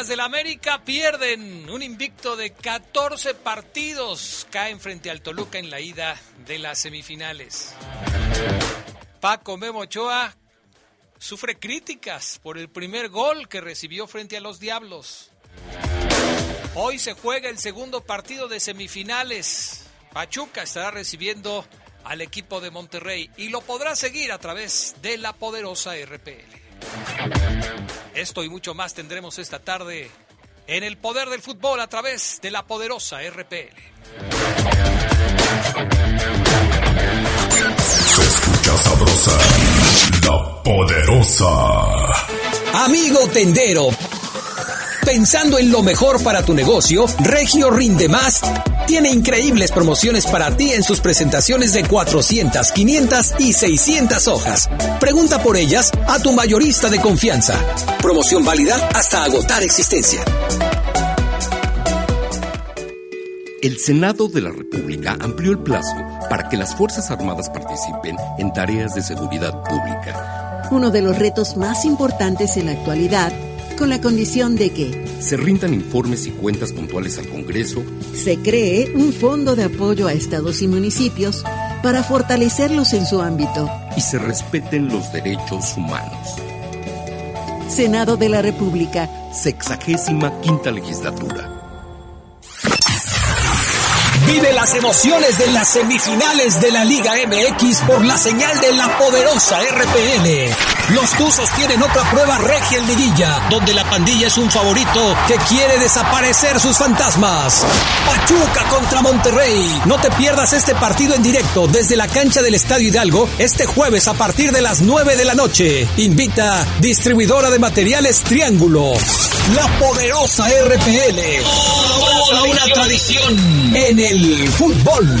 Águilas del América pierden un invicto de 14 partidos. Caen frente al Toluca en la ida de las semifinales. Paco Memo Ochoa sufre críticas por el primer gol que recibió frente a los Diablos. Hoy se juega el segundo partido de semifinales. Pachuca estará recibiendo al equipo de Monterrey y lo podrá seguir a través de la poderosa RPL. Esto y mucho más tendremos esta tarde en el poder del fútbol a través de la poderosa RPL. Se escucha sabrosa, la poderosa. Amigo tendero, pensando en lo mejor para tu negocio, Regio Rinde Más tiene increíbles promociones para ti en sus presentaciones de 400, 500 y 600 hojas. Pregunta por ellas a tu mayorista de confianza. Promoción válida hasta agotar existencia. El Senado de la República amplió el plazo para que las Fuerzas Armadas participen en tareas de seguridad pública. Uno de los retos más importantes en la actualidad con la condición de que se rindan informes y cuentas puntuales al Congreso, se cree un fondo de apoyo a estados y municipios para fortalecerlos en su ámbito y se respeten los derechos humanos. Senado de la República. Sexagésima quinta legislatura. Vive las emociones de las semifinales de la Liga MX por la señal de la poderosa RPL. Los Tuzos tienen otra prueba regia en liguilla, donde la pandilla es un favorito que quiere desaparecer sus fantasmas. Pachuca contra Monterrey. No te pierdas este partido en directo desde la cancha del Estadio Hidalgo este jueves a partir de las 9 de la noche. Invita distribuidora de materiales Triángulo. La poderosa RPL. Toda una tradición en el fútbol.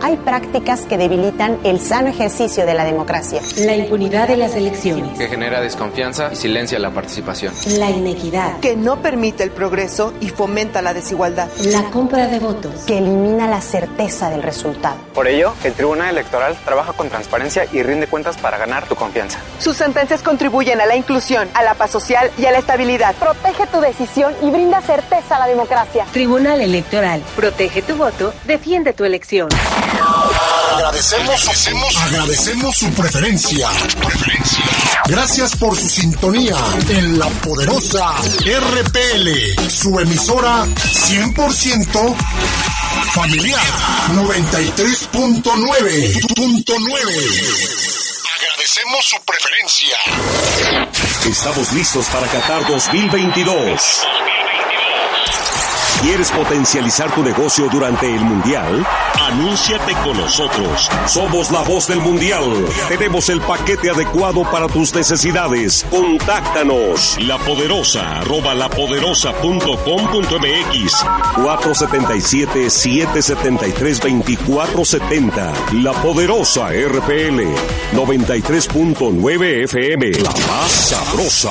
Hay prácticas que debilitan el sano ejercicio de la democracia. La impunidad de las elecciones. Que genera desconfianza y silencia la participación. La inequidad. Que no permite el progreso y fomenta la desigualdad. La compra de votos. Que elimina la certeza del resultado. Por ello, el Tribunal Electoral trabaja con transparencia y rinde cuentas para ganar tu confianza. Sus sentencias contribuyen a la inclusión, a la paz social y a la estabilidad. Protege tu decisión y brinda certeza a la democracia. Tribunal Electoral. Protege tu voto, defiende tu elección. Agradecemos, agradecemos, agradecemos su preferencia. Gracias por su sintonía en la poderosa RPL, su emisora 100% familiar 93.9.9. Agradecemos su preferencia. Estamos listos para Qatar 2022. ¿Quieres potencializar tu negocio durante el Mundial? Anúnciate con nosotros. Somos la voz del Mundial. Tenemos el paquete adecuado para tus necesidades. Contáctanos. La Poderosa, arroba lapoderosa.com.mx 477-773-2470. La Poderosa RPL 93.9 FM. La más sabrosa.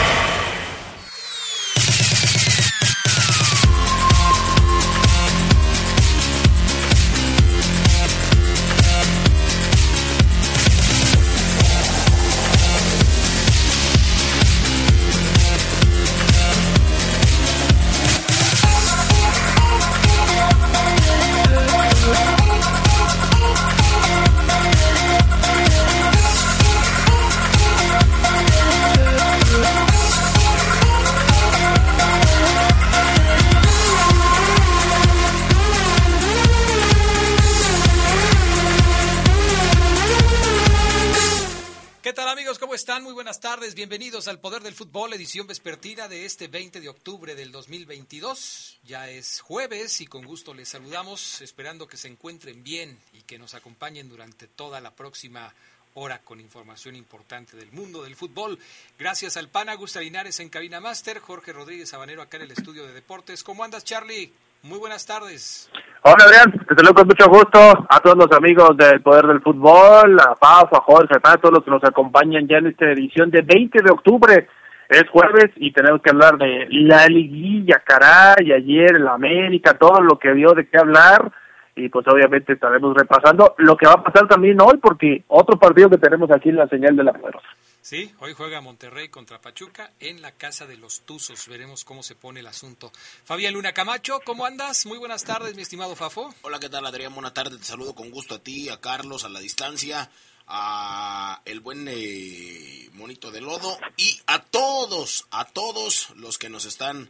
Bienvenidos al Poder del Fútbol, edición vespertina de este 20 de octubre del 2022. Ya es jueves y con gusto les saludamos, esperando que se encuentren bien y que nos acompañen durante toda la próxima hora con información importante del mundo del fútbol. Gracias al PAN Augusta Linares en Cabina Master, Jorge Rodríguez Habanero acá en el estudio de deportes. ¿Cómo andas, Charlie? Muy buenas tardes. Hola Adrián, te saludo con mucho gusto a todos los amigos del Poder del Fútbol, a Pau, a Jorge, a todos los que nos acompañan ya en esta edición de 20 de octubre. Es jueves y tenemos que hablar de la liguilla, caray, ayer el América, todo lo que dio de qué hablar y pues obviamente estaremos repasando lo que va a pasar también hoy porque otro partido que tenemos aquí en la señal de la poderosa. Sí, hoy juega Monterrey contra Pachuca en la Casa de los Tuzos. Veremos cómo se pone el asunto. Fabián Luna Camacho, ¿cómo andas? Muy buenas tardes, mi estimado Fafo. Hola, ¿qué tal, Adrián? Buenas tardes. Te saludo con gusto a ti, a Carlos, a la distancia, a el buen eh, monito de lodo y a todos, a todos los que nos están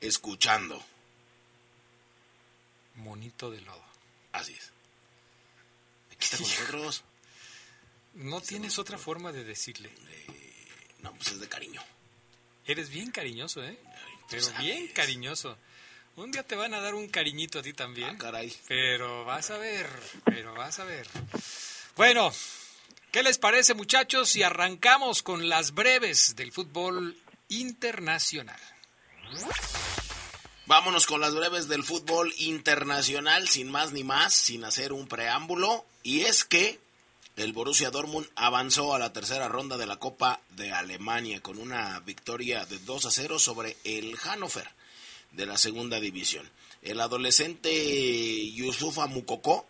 escuchando. Monito de lodo. Así es. Aquí está con nosotros. No tienes otra forma de decirle. no, pues es de cariño. Eres bien cariñoso, ¿eh? Pero bien cariñoso. Un día te van a dar un cariñito a ti también. Ah, caray. Pero vas a ver, pero vas a ver. Bueno, ¿qué les parece, muchachos, si arrancamos con las breves del fútbol internacional? Vámonos con las breves del fútbol internacional, sin más ni más, sin hacer un preámbulo. Y es que el Borussia Dortmund avanzó a la tercera ronda de la Copa de Alemania con una victoria de 2 a 0 sobre el Hannover de la segunda división. El adolescente Yusufa Mukoko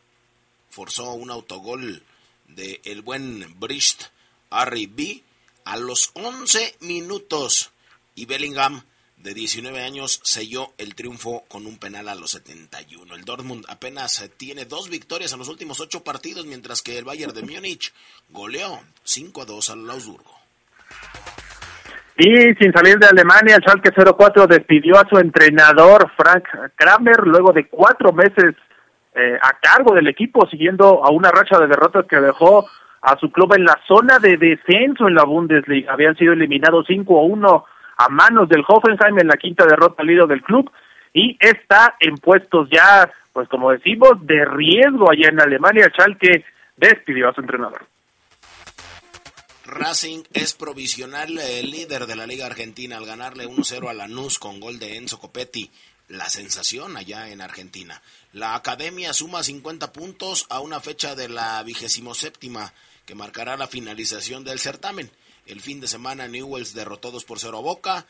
forzó un autogol de el buen Brist B a los 11 minutos y Bellingham de 19 años selló el triunfo con un penal a los 71. El Dortmund apenas tiene dos victorias en los últimos ocho partidos, mientras que el Bayern de Múnich goleó 5 a 2 al Augsburgo. Y sin salir de Alemania, el Schalke 04 despidió a su entrenador Frank Kramer luego de cuatro meses eh, a cargo del equipo, siguiendo a una racha de derrotas que dejó a su club en la zona de descenso en la Bundesliga. Habían sido eliminados 5 a 1 a manos del Hoffenheim en la quinta derrota líder del club y está en puestos ya, pues como decimos, de riesgo allá en Alemania. Schalke despidió a su entrenador. Racing es provisional el líder de la Liga Argentina al ganarle 1-0 a Lanús con gol de Enzo Copetti. La sensación allá en Argentina. La academia suma 50 puntos a una fecha de la vigésimo séptima que marcará la finalización del certamen. El fin de semana Newells derrotó 2 por 0 a Boca,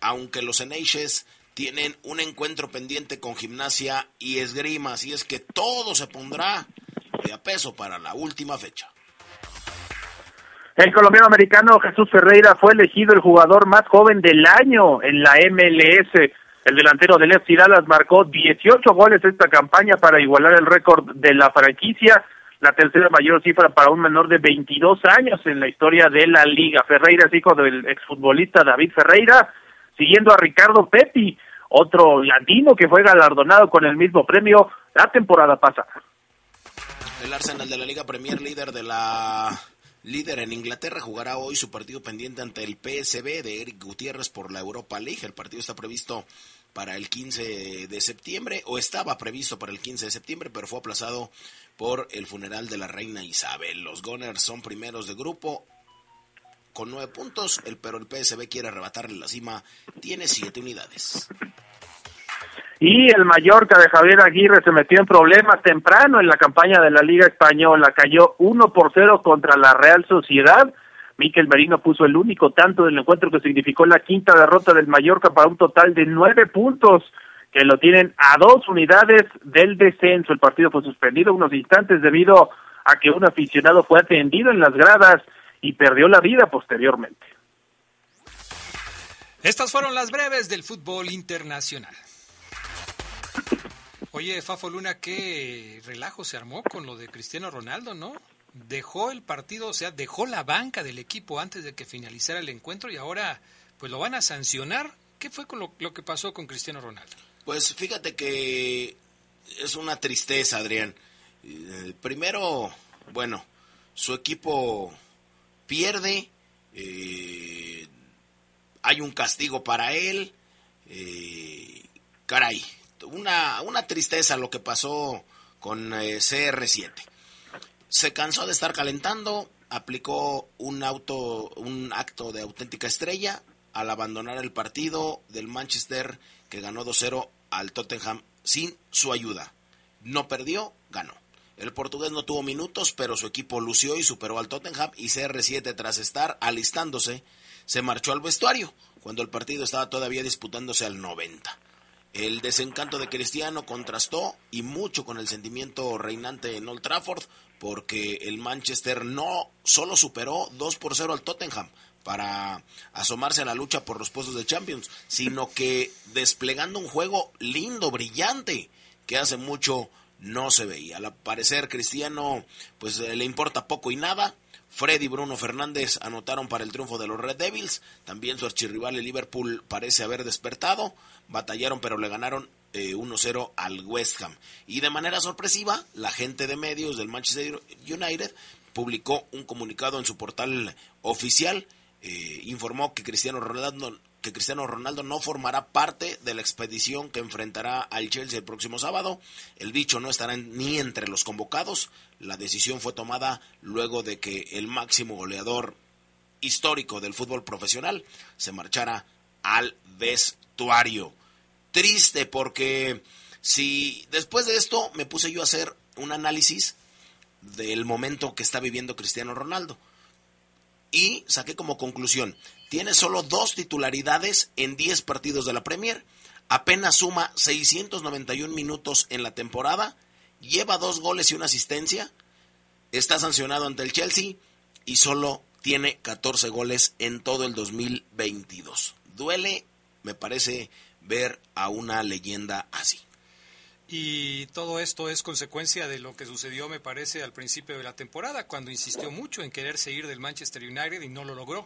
aunque los Eneiches tienen un encuentro pendiente con Gimnasia y Esgrima, así es que todo se pondrá de a peso para la última fecha. El colombiano americano Jesús Ferreira fue elegido el jugador más joven del año en la MLS. El delantero del FC Dallas marcó 18 goles esta campaña para igualar el récord de la franquicia la tercera mayor cifra para un menor de 22 años en la historia de la liga. Ferreira es hijo del exfutbolista David Ferreira, siguiendo a Ricardo Pepi, otro latino que fue galardonado con el mismo premio la temporada pasada. El Arsenal de la Liga Premier, líder de la líder en Inglaterra, jugará hoy su partido pendiente ante el PSB de Eric Gutiérrez por la Europa League. El partido está previsto para el 15 de septiembre, o estaba previsto para el 15 de septiembre, pero fue aplazado por el funeral de la reina Isabel. Los Gunners son primeros de grupo con nueve puntos, el, pero el PSB quiere arrebatarle la cima, tiene siete unidades. Y el Mallorca de Javier Aguirre se metió en problemas temprano en la campaña de la Liga Española, cayó 1 por 0 contra la Real Sociedad Miquel Merino puso el único tanto del encuentro que significó la quinta derrota del Mallorca para un total de nueve puntos que lo tienen a dos unidades del descenso. El partido fue suspendido unos instantes debido a que un aficionado fue atendido en las gradas y perdió la vida posteriormente. Estas fueron las breves del fútbol internacional. Oye, Fafo Luna, qué relajo se armó con lo de Cristiano Ronaldo, ¿no? dejó el partido, o sea, dejó la banca del equipo antes de que finalizara el encuentro y ahora pues lo van a sancionar. ¿Qué fue con lo, que pasó con Cristiano Ronaldo? Pues fíjate que es una tristeza, Adrián. Eh, primero, bueno, su equipo pierde Eh, hay un castigo para él. Eh, caray, una, una tristeza lo que pasó con eh, CR7. Se cansó de estar calentando, aplicó un auto, un acto de auténtica estrella al abandonar el partido del Manchester que ganó 2-0 al Tottenham sin su ayuda. No perdió, ganó. El portugués no tuvo minutos, pero su equipo lució y superó al Tottenham y CR7 tras estar alistándose se marchó al vestuario cuando el partido estaba todavía disputándose al 90. El desencanto de Cristiano contrastó y mucho con el sentimiento reinante en Old Trafford porque el Manchester no solo superó 2 por 0 al Tottenham para asomarse a la lucha por los puestos de Champions, sino que desplegando un juego lindo, brillante, que hace mucho no se veía. Al parecer Cristiano pues le importa poco y nada, Freddy y Bruno Fernández anotaron para el triunfo de los Red Devils. También su archirrival el Liverpool parece haber despertado. Batallaron pero le ganaron 1-0 eh, al West Ham. Y de manera sorpresiva, la gente de medios del Manchester United publicó un comunicado en su portal oficial. Eh, informó que Cristiano Ronaldo que Cristiano Ronaldo no formará parte de la expedición que enfrentará al Chelsea el próximo sábado. El dicho no estará ni entre los convocados. La decisión fue tomada luego de que el máximo goleador histórico del fútbol profesional se marchara al vestuario. Triste porque si después de esto me puse yo a hacer un análisis del momento que está viviendo Cristiano Ronaldo y saqué como conclusión, tiene solo dos titularidades en 10 partidos de la Premier, apenas suma 691 minutos en la temporada, lleva dos goles y una asistencia, está sancionado ante el Chelsea y solo tiene 14 goles en todo el 2022. Duele, me parece, ver a una leyenda así. Y todo esto es consecuencia de lo que sucedió, me parece, al principio de la temporada, cuando insistió mucho en quererse ir del Manchester United y no lo logró.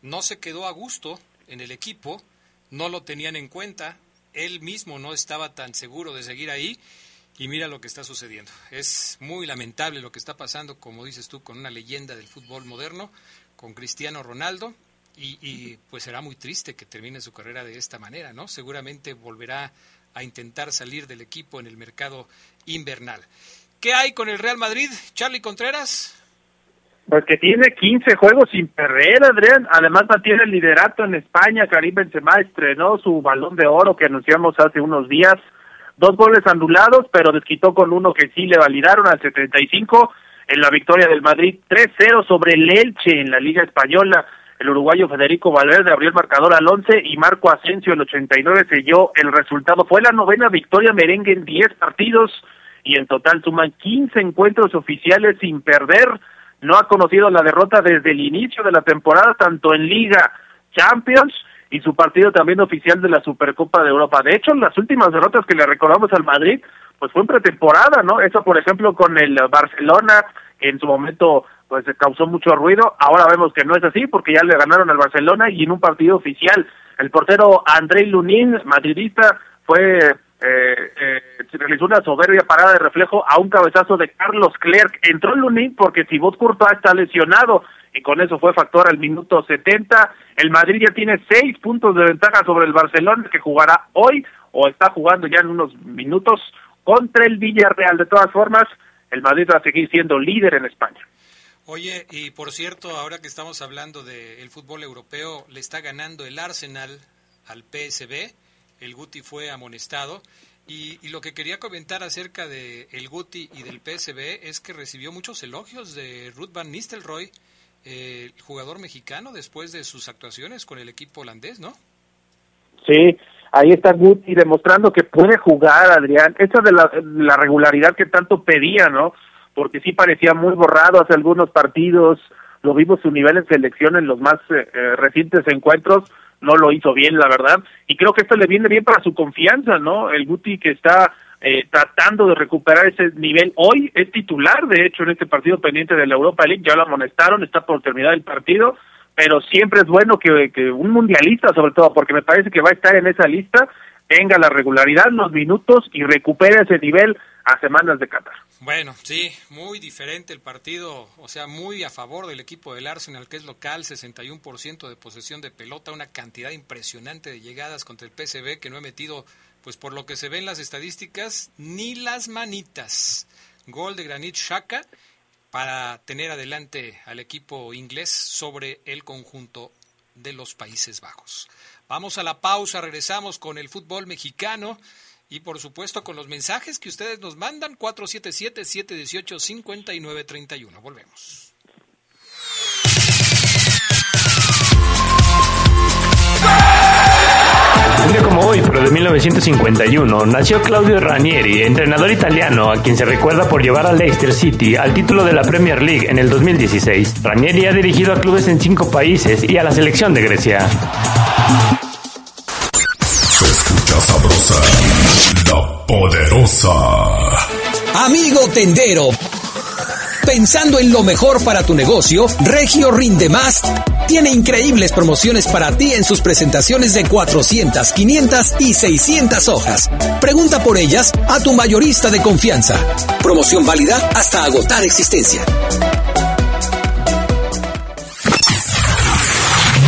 No se quedó a gusto en el equipo, no lo tenían en cuenta, él mismo no estaba tan seguro de seguir ahí y mira lo que está sucediendo. Es muy lamentable lo que está pasando, como dices tú, con una leyenda del fútbol moderno, con Cristiano Ronaldo, y, pues será muy triste que termine su carrera de esta manera, ¿no? Seguramente volverá a intentar salir del equipo en el mercado invernal. ¿Qué hay con el Real Madrid, Charlie Contreras? Pues que tiene 15 juegos sin perder, Adrián. Además mantiene el liderato en España. Karim Benzema estrenó su balón de oro que anunciamos hace unos días. Dos goles anulados, pero desquitó con uno que sí le validaron al 75 en la victoria del Madrid 3-0 sobre el Elche en la Liga Española. El uruguayo Federico Valverde abrió el marcador al 11 y Marco Asensio el 89 selló el resultado. Fue la novena victoria merengue en 10 partidos y en total suman 15 encuentros oficiales sin perder. No ha conocido la derrota desde el inicio de la temporada, tanto en Liga, Champions y su partido también oficial de la Supercopa de Europa. De hecho, las últimas derrotas que le recordamos al Madrid, pues fue en pretemporada, ¿no? Eso, por ejemplo, con el Barcelona, que en su momento pues causó mucho ruido. Ahora vemos que no es así porque ya le ganaron al Barcelona y en un partido oficial. El portero Andrei Lunin, madridista, fue eh, eh, realizó una soberbia parada de reflejo a un cabezazo de Carlos Clerc. Entró Lunin porque Thibaut Courtois está lesionado y con eso fue factor al minuto 70. El Madrid ya tiene seis puntos de ventaja sobre el Barcelona que jugará hoy o está jugando ya en unos minutos contra el Villarreal. De todas formas, el Madrid va a seguir siendo líder en España. Oye, y por cierto, ahora que estamos hablando del fútbol europeo, le está ganando el Arsenal al PSB. El Guti fue amonestado. Y, lo que quería comentar acerca de el Guti y del PSB es que recibió muchos elogios de Ruth Van Nistelrooy, el jugador mexicano, después de sus actuaciones con el equipo holandés, ¿no? Sí, ahí está Guti demostrando que puede jugar, Adrián. Esa de la, la regularidad que tanto pedía, ¿no? Porque sí parecía muy borrado hace algunos partidos. Lo vimos su nivel en selección en los más eh, eh, recientes encuentros. No lo hizo bien, la verdad. Y creo que esto le viene bien para su confianza, ¿no? El Guti que está eh, tratando de recuperar ese nivel. Hoy es titular, de hecho, en este partido pendiente de la Europa League. Ya lo amonestaron, está por terminar el partido pero siempre es bueno que, un mundialista, sobre todo, porque me parece que va a estar en esa lista, tenga la regularidad, los minutos y recupere ese nivel a semanas de Qatar. Bueno, sí, muy diferente el partido, o sea, muy a favor del equipo del Arsenal, que es local, 61% de posesión de pelota, una cantidad impresionante de llegadas contra el PSV que no he metido, pues por lo que se ven las estadísticas, ni las manitas. Gol de Granit Xhaka para tener adelante al equipo inglés sobre el conjunto de los Países Bajos. Vamos a la pausa, regresamos con el fútbol mexicano y por supuesto con los mensajes que ustedes nos mandan 477-718-5931. Volvemos. Un día como hoy, pero de 1951, nació Claudio Ranieri, entrenador italiano, a quien se recuerda por llevar a Leicester City al título de la Premier League en el 2016. Ranieri ha dirigido a clubes en cinco países y a la selección de Grecia. Se escucha sabrosa, la poderosa. Amigo tendero. Pensando en lo mejor para tu negocio, Regio Rinde Más tiene increíbles promociones para ti en sus presentaciones de 400, 500 y 600 hojas. Pregunta por ellas a tu mayorista de confianza. Promoción válida hasta agotar existencia.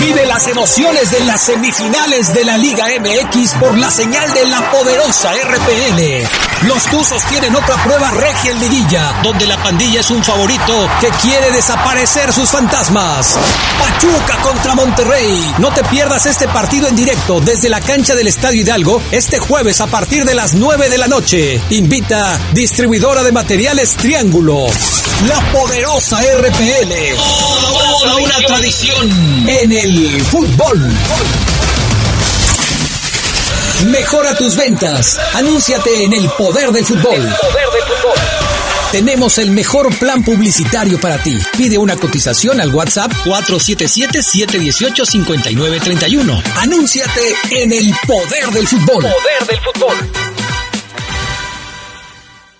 Vive las emociones de las semifinales de la Liga MX por la señal de la poderosa RPL. Los Tuzos tienen otra prueba regia en liguilla, donde la pandilla es un favorito que quiere desaparecer sus fantasmas. Pachuca contra Monterrey. No te pierdas este partido en directo desde la cancha del Estadio Hidalgo este jueves a partir de las 9 de la noche. Invita distribuidora de materiales Triángulo. La poderosa RPL. Toda una tradición en el fútbol. Mejora tus ventas. Anúnciate en el poder del fútbol. Tenemos el mejor plan publicitario para ti. Pide una cotización al WhatsApp 477-718-5931. Anúnciate en el poder del fútbol. Poder del fútbol.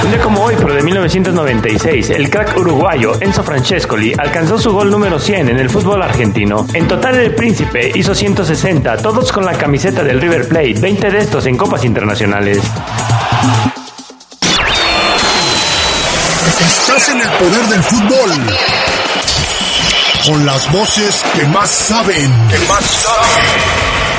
Un día como hoy, pero de 1996, el crack uruguayo Enzo Francescoli alcanzó su gol número 100 en el fútbol argentino. En total, el príncipe hizo 160, todos con la camiseta del River Plate, 20 de estos en copas internacionales. Estás en el poder del fútbol. Con las voces que más saben. Que más saben.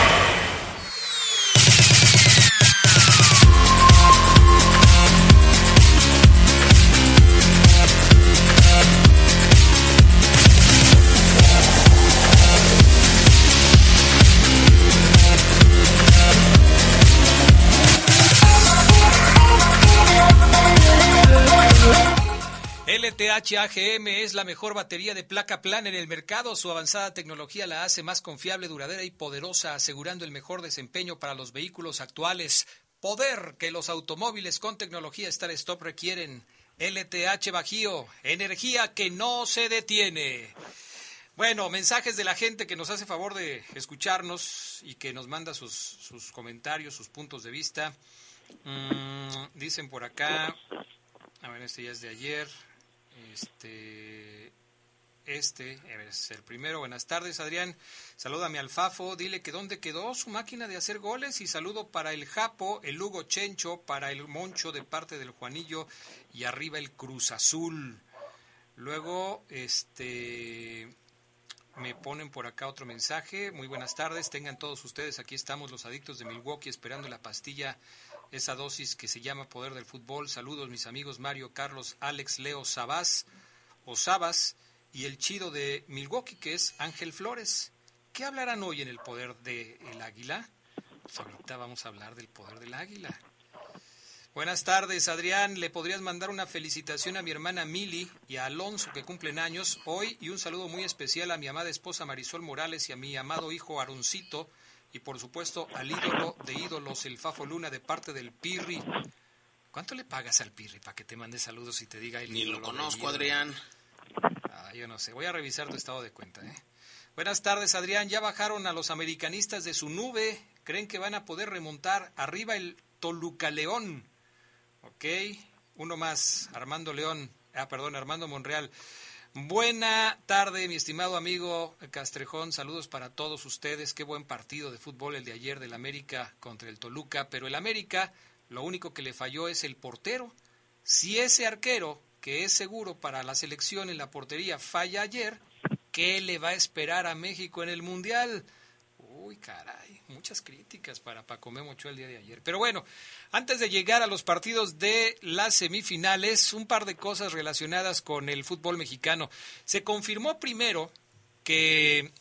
LTH AGM es la mejor batería de placa plana en el mercado. Su avanzada tecnología la hace más confiable, duradera y poderosa, asegurando el mejor desempeño para los vehículos actuales. Poder que los automóviles con tecnología Star Stop requieren. LTH Bajío, energía que no se detiene. Bueno, mensajes de la gente que nos hace favor de escucharnos y que nos manda sus, sus comentarios, sus puntos de vista. Mm, dicen por acá, a ver, este ya es de ayer. Este, este es el primero. Buenas tardes, Adrián. Salúdame al Fafo. Dile que dónde quedó su máquina de hacer goles. Y saludo para el Japo, el Hugo Chencho, para el Moncho de parte del Juanillo y arriba el Cruz Azul. Luego, este. Me ponen por acá otro mensaje. Muy buenas tardes, tengan todos ustedes. Aquí estamos los adictos de Milwaukee esperando la pastilla, esa dosis que se llama Poder del Fútbol. Saludos mis amigos Mario, Carlos, Alex, Leo, Sabás o Sabas y el chido de Milwaukee que es Ángel Flores. ¿Qué hablarán hoy en el Poder del Águila? Pues ahorita vamos a hablar del Poder del Águila. Buenas tardes, Adrián. ¿Le podrías mandar una felicitación a mi hermana Mili y a Alonso que cumplen años hoy? Y un saludo muy especial a mi amada esposa Marisol Morales y a mi amado hijo Aroncito. Y por supuesto al ídolo de ídolos, el Fafo Luna, de parte del Pirri. ¿Cuánto le pagas al Pirri para que te mande saludos y te diga el Ni lo conozco, Adrián. Ah, yo no sé. Voy a revisar tu estado de cuenta, ¿eh? Buenas tardes, Adrián. Ya bajaron a los americanistas de su nube. ¿Creen que van a poder remontar arriba el Toluca León? Ok, uno más, Armando León, ah, perdón, Armando Monreal. Buena tarde, mi estimado amigo Castrejón. Saludos para todos ustedes. Qué buen partido de fútbol el de ayer del América contra el Toluca. Pero el América, lo único que le falló es el portero. Si ese arquero, que es seguro para la selección en la portería, falla ayer, ¿qué le va a esperar a México en el Mundial? Uy, caray, muchas críticas para Paco Memocho el día de ayer. Pero bueno, antes de llegar a los partidos de las semifinales, un par de cosas relacionadas con el fútbol mexicano. Se confirmó primero que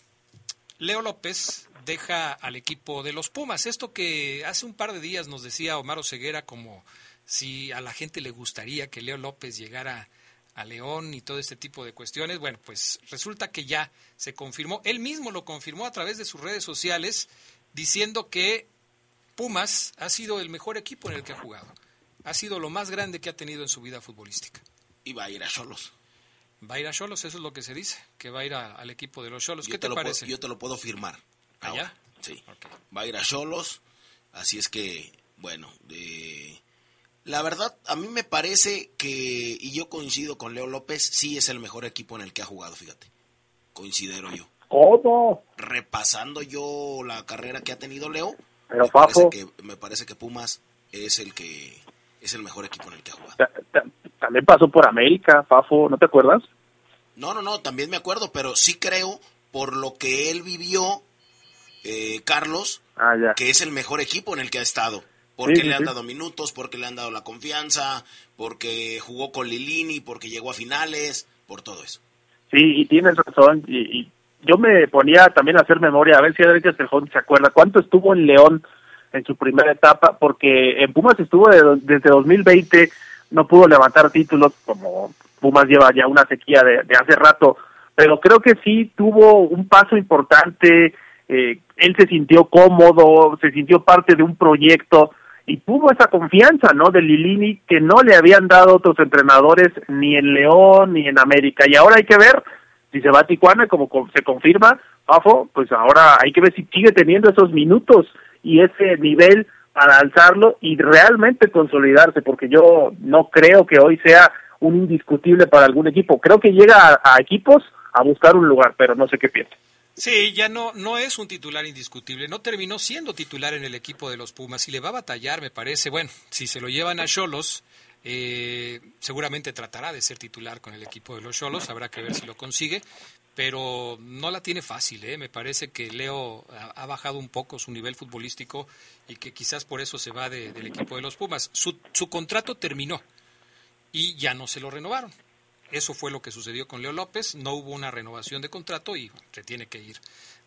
Leo López deja al equipo de los Pumas. Esto que hace un par de días nos decía Omar Ceguera como si a la gente le gustaría que Leo López llegara a León y todo este tipo de cuestiones. Bueno, pues resulta que ya se confirmó. Él mismo lo confirmó a través de sus redes sociales diciendo que Pumas ha sido el mejor equipo en el que ha jugado. Ha sido lo más grande que ha tenido en su vida futbolística. Y va a ir a Cholos. Va a ir a Cholos, eso es lo que se dice, que va a ir al equipo de los Cholos. ¿Qué te, parece? yo te lo puedo firmar. ¿Allá? Sí. Va a ir a Cholos, así es que, bueno, de la verdad, a mí me parece que, y yo coincido con Leo López, sí es el mejor equipo en el que ha jugado, fíjate. Considero yo. ¿Cómo? Repasando yo la carrera que ha tenido Leo, Pero me, parece que, me parece que Pumas es el que es el mejor equipo en el que ha jugado. También pasó por América, Fafo, ¿no te acuerdas? No, no, no, también me acuerdo, pero sí creo, por lo que él vivió, eh, Carlos, ah, que es el mejor equipo en el que ha estado porque le han dado minutos, porque le han dado la confianza, porque jugó con Lilini, porque llegó a finales, por todo eso. Sí, y tienes razón, y, yo me ponía también a hacer memoria, a ver si Adrián Castrejón se acuerda, cuánto estuvo en León en su primera etapa, porque en Pumas estuvo desde 2020, no pudo levantar títulos, como Pumas lleva ya una sequía de, de hace rato, pero creo que sí tuvo un paso importante, eh, él se sintió cómodo, se sintió parte de un proyecto, y tuvo esa confianza, ¿no? De Lilini que no le habían dado otros entrenadores ni en León ni en América. Y ahora hay que ver si se va a Tijuana, como se confirma, Pafo, pues ahora hay que ver si sigue teniendo esos minutos y ese nivel para alzarlo y realmente consolidarse, porque yo no creo que hoy sea un indiscutible para algún equipo. Creo que llega a, a equipos a buscar un lugar, pero no sé qué piensa. Sí, ya no, no es un titular indiscutible. No terminó siendo titular en el equipo de los Pumas y le va a batallar, me parece. Bueno, si se lo llevan a Cholos, eh, seguramente tratará de ser titular con el equipo de los Cholos. Habrá que ver si lo consigue, pero no la tiene fácil. ¿eh? Me parece que Leo ha, bajado un poco su nivel futbolístico y que quizás por eso se va del equipo de los Pumas. Su, su contrato terminó y ya no se lo renovaron. Eso fue lo que sucedió con Leo López. No hubo una renovación de contrato y se tiene que ir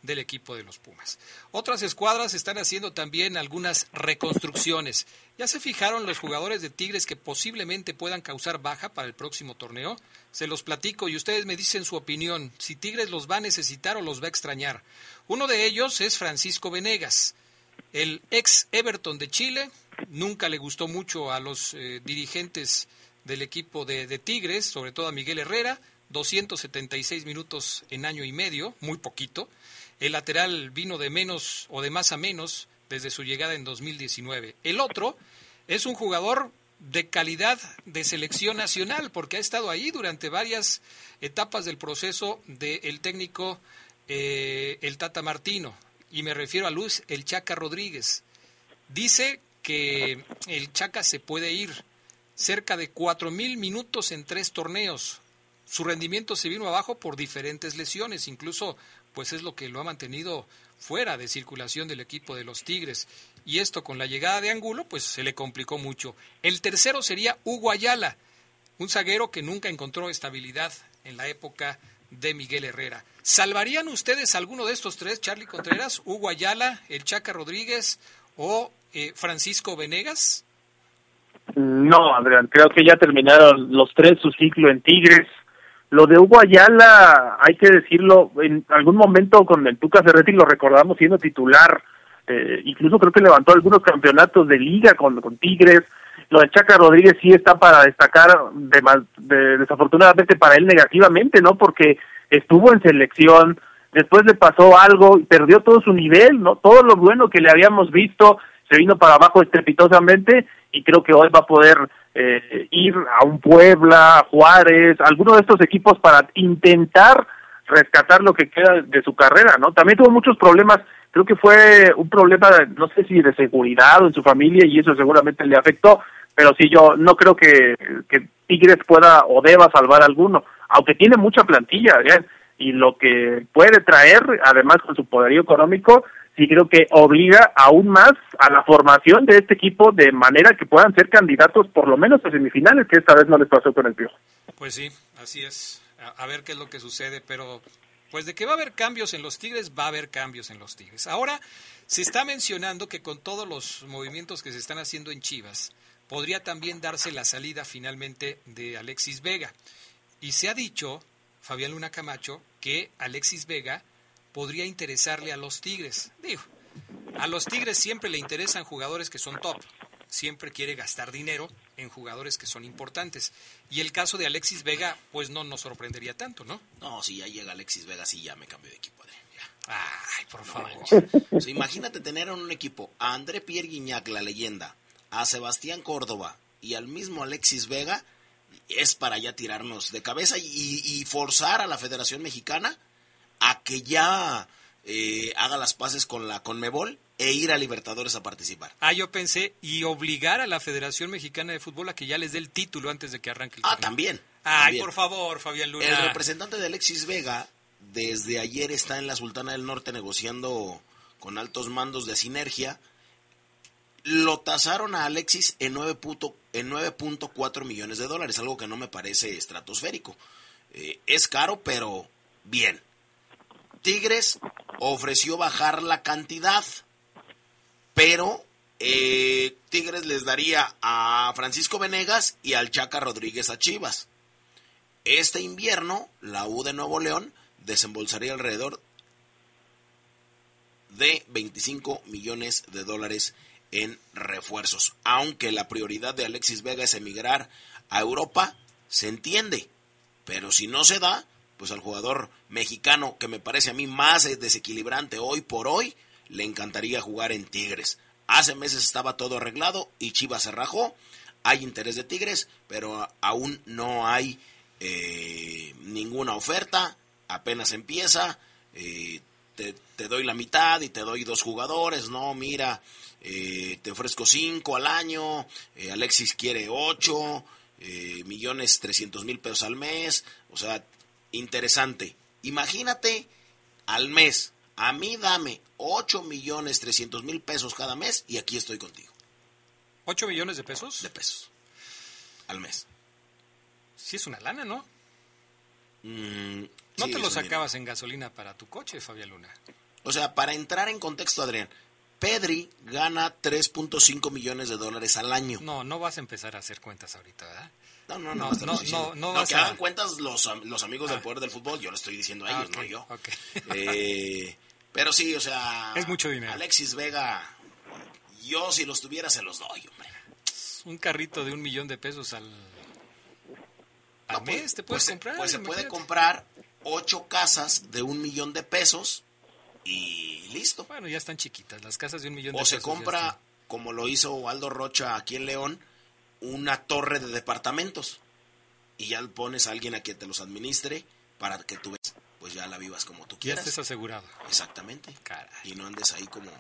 del equipo de los Pumas. Otras escuadras están haciendo también algunas reconstrucciones. ¿Ya se fijaron los jugadores de Tigres que posiblemente puedan causar baja para el próximo torneo? Se los platico y ustedes me dicen su opinión, si Tigres los va a necesitar o los va a extrañar. Uno de ellos es Francisco Venegas, el ex Everton de Chile. Nunca le gustó mucho a los eh, dirigentes del equipo de, Tigres, sobre todo a Miguel Herrera, 276 minutos en año y medio, muy poquito. El lateral vino de menos o de más a menos desde su llegada en 2019. El otro es un jugador de calidad de selección nacional, porque ha estado ahí durante varias etapas del proceso del técnico eh, el Tata Martino, y me refiero a Luz el Chaca Rodríguez. Dice que el Chaca se puede ir, cerca de cuatro mil minutos en tres torneos. su rendimiento se vino abajo por diferentes lesiones, incluso pues es lo que lo ha mantenido fuera de circulación del equipo de los Tigres. Y esto con la llegada de Angulo, pues se le complicó mucho. El tercero sería Hugo Ayala, un zaguero que nunca encontró estabilidad en la época de Miguel Herrera. ¿Salvarían ustedes alguno de estos tres, Charlie Contreras, Hugo Ayala, el Chaca Rodríguez o eh, Francisco Venegas? No, Adrián, creo que ya terminaron los tres su ciclo en Tigres. Lo de Hugo Ayala, hay que decirlo, en algún momento con el Tuca Ferretti lo recordamos siendo titular, eh, incluso creo que levantó algunos campeonatos de liga con, con Tigres. Lo de Chaca Rodríguez sí está para destacar, de, de, desafortunadamente para él negativamente, ¿no? Porque estuvo en selección, después le pasó algo y perdió todo su nivel, ¿no? Todo lo bueno que le habíamos visto se vino para abajo estrepitosamente y creo que hoy va a poder eh, ir a un Puebla, Juárez, alguno de estos equipos para intentar rescatar lo que queda de su carrera, ¿no? También tuvo muchos problemas, creo que fue un problema, no sé si de seguridad o en su familia y eso seguramente le afectó, pero sí yo no creo que, Tigres pueda o deba salvar alguno, aunque tiene mucha plantilla, ¿bien? y lo que puede traer, además con su poderío económico, sí creo que obliga aún más a la formación de este equipo de manera que puedan ser candidatos por lo menos a semifinales, que esta vez no les pasó con el Piojo. Pues sí, así es. A, ver qué es lo que sucede, pero pues de que va a haber cambios en los Tigres, va a haber cambios en los Tigres. Ahora se está mencionando que con todos los movimientos que se están haciendo en Chivas, podría también darse la salida finalmente de Alexis Vega. Y se ha dicho, Fabián Luna Camacho, que Alexis Vega podría interesarle a los Tigres. Digo, a los Tigres siempre le interesan jugadores que son top. Siempre quiere gastar dinero en jugadores que son importantes. Y el caso de Alexis Vega, pues no nos sorprendería tanto, ¿no? No, si ya llega Alexis Vega, sí ya me cambio de equipo. Ay, por favor. imagínate tener en un equipo a André Pierre Guignac, la leyenda, a Sebastián Córdoba y al mismo Alexis Vega, es para ya tirarnos de cabeza y, y forzar a la Federación Mexicana a que ya eh, haga las paces con la Conmebol e ir a Libertadores a participar. Ah, yo pensé, y obligar a la Federación Mexicana de Fútbol a que ya les dé el título antes de que arranque el Ah, también. Ay, por favor, Fabián Luna. El representante de Alexis Vega desde ayer está en la Sultana del Norte negociando con altos mandos de sinergia. Lo tasaron a Alexis en 9.4 millones de dólares, algo que no me parece estratosférico. Eh, es caro, pero bien. Tigres ofreció bajar la cantidad, pero eh, Tigres les daría a Francisco Venegas y al Chaca Rodríguez a Chivas. Este invierno, la U de Nuevo León desembolsaría alrededor de 25 millones de dólares en refuerzos. Aunque la prioridad de Alexis Vega es emigrar a Europa, se entiende. Pero si no se da, pues al jugador mexicano que me parece a mí más desequilibrante hoy por hoy, le encantaría jugar en Tigres. Hace meses estaba todo arreglado y Chivas se rajó. Hay interés de Tigres, pero aún no hay eh, ninguna oferta. Apenas empieza. Eh, te, doy la mitad y te doy dos jugadores. No, mira, eh, te ofrezco cinco al año. Alexis quiere ocho. millones trescientos mil pesos al mes. O sea, interesante. Imagínate al mes, a mí dame 8 millones 300 mil pesos cada mes y aquí estoy contigo. ¿8 millones de pesos? De pesos. Al mes. Sí es una lana, ¿no? Mm, no te lo sacabas en gasolina para tu coche, Fabián Luna. O sea, para entrar en contexto, Adrián, Pedri gana 3.5 millones de dólares al año. No, no vas a empezar a hacer cuentas ahorita, ¿verdad? No, no, no. No, no, no, no que hagan cuentas los, los amigos del ah. poder del fútbol. Yo lo estoy diciendo a ellos, no yo. Eh, pero sí, o sea. Es mucho dinero. Alexis Vega, yo si los tuviera se los doy, hombre. Un carrito de un millón de pesos al, al mes, ¿te puedes comprar? Pues se puede comprar ocho casas de un millón de pesos y listo. Bueno, ya están chiquitas las casas de un millón de pesos. O se compra, como lo hizo Aldo Rocha aquí en León, una torre de departamentos y ya pones a alguien a que te los administre para que tú ves, pues ya la vivas como tú quieras. Ya estés asegurado. Exactamente. Y no andes ahí como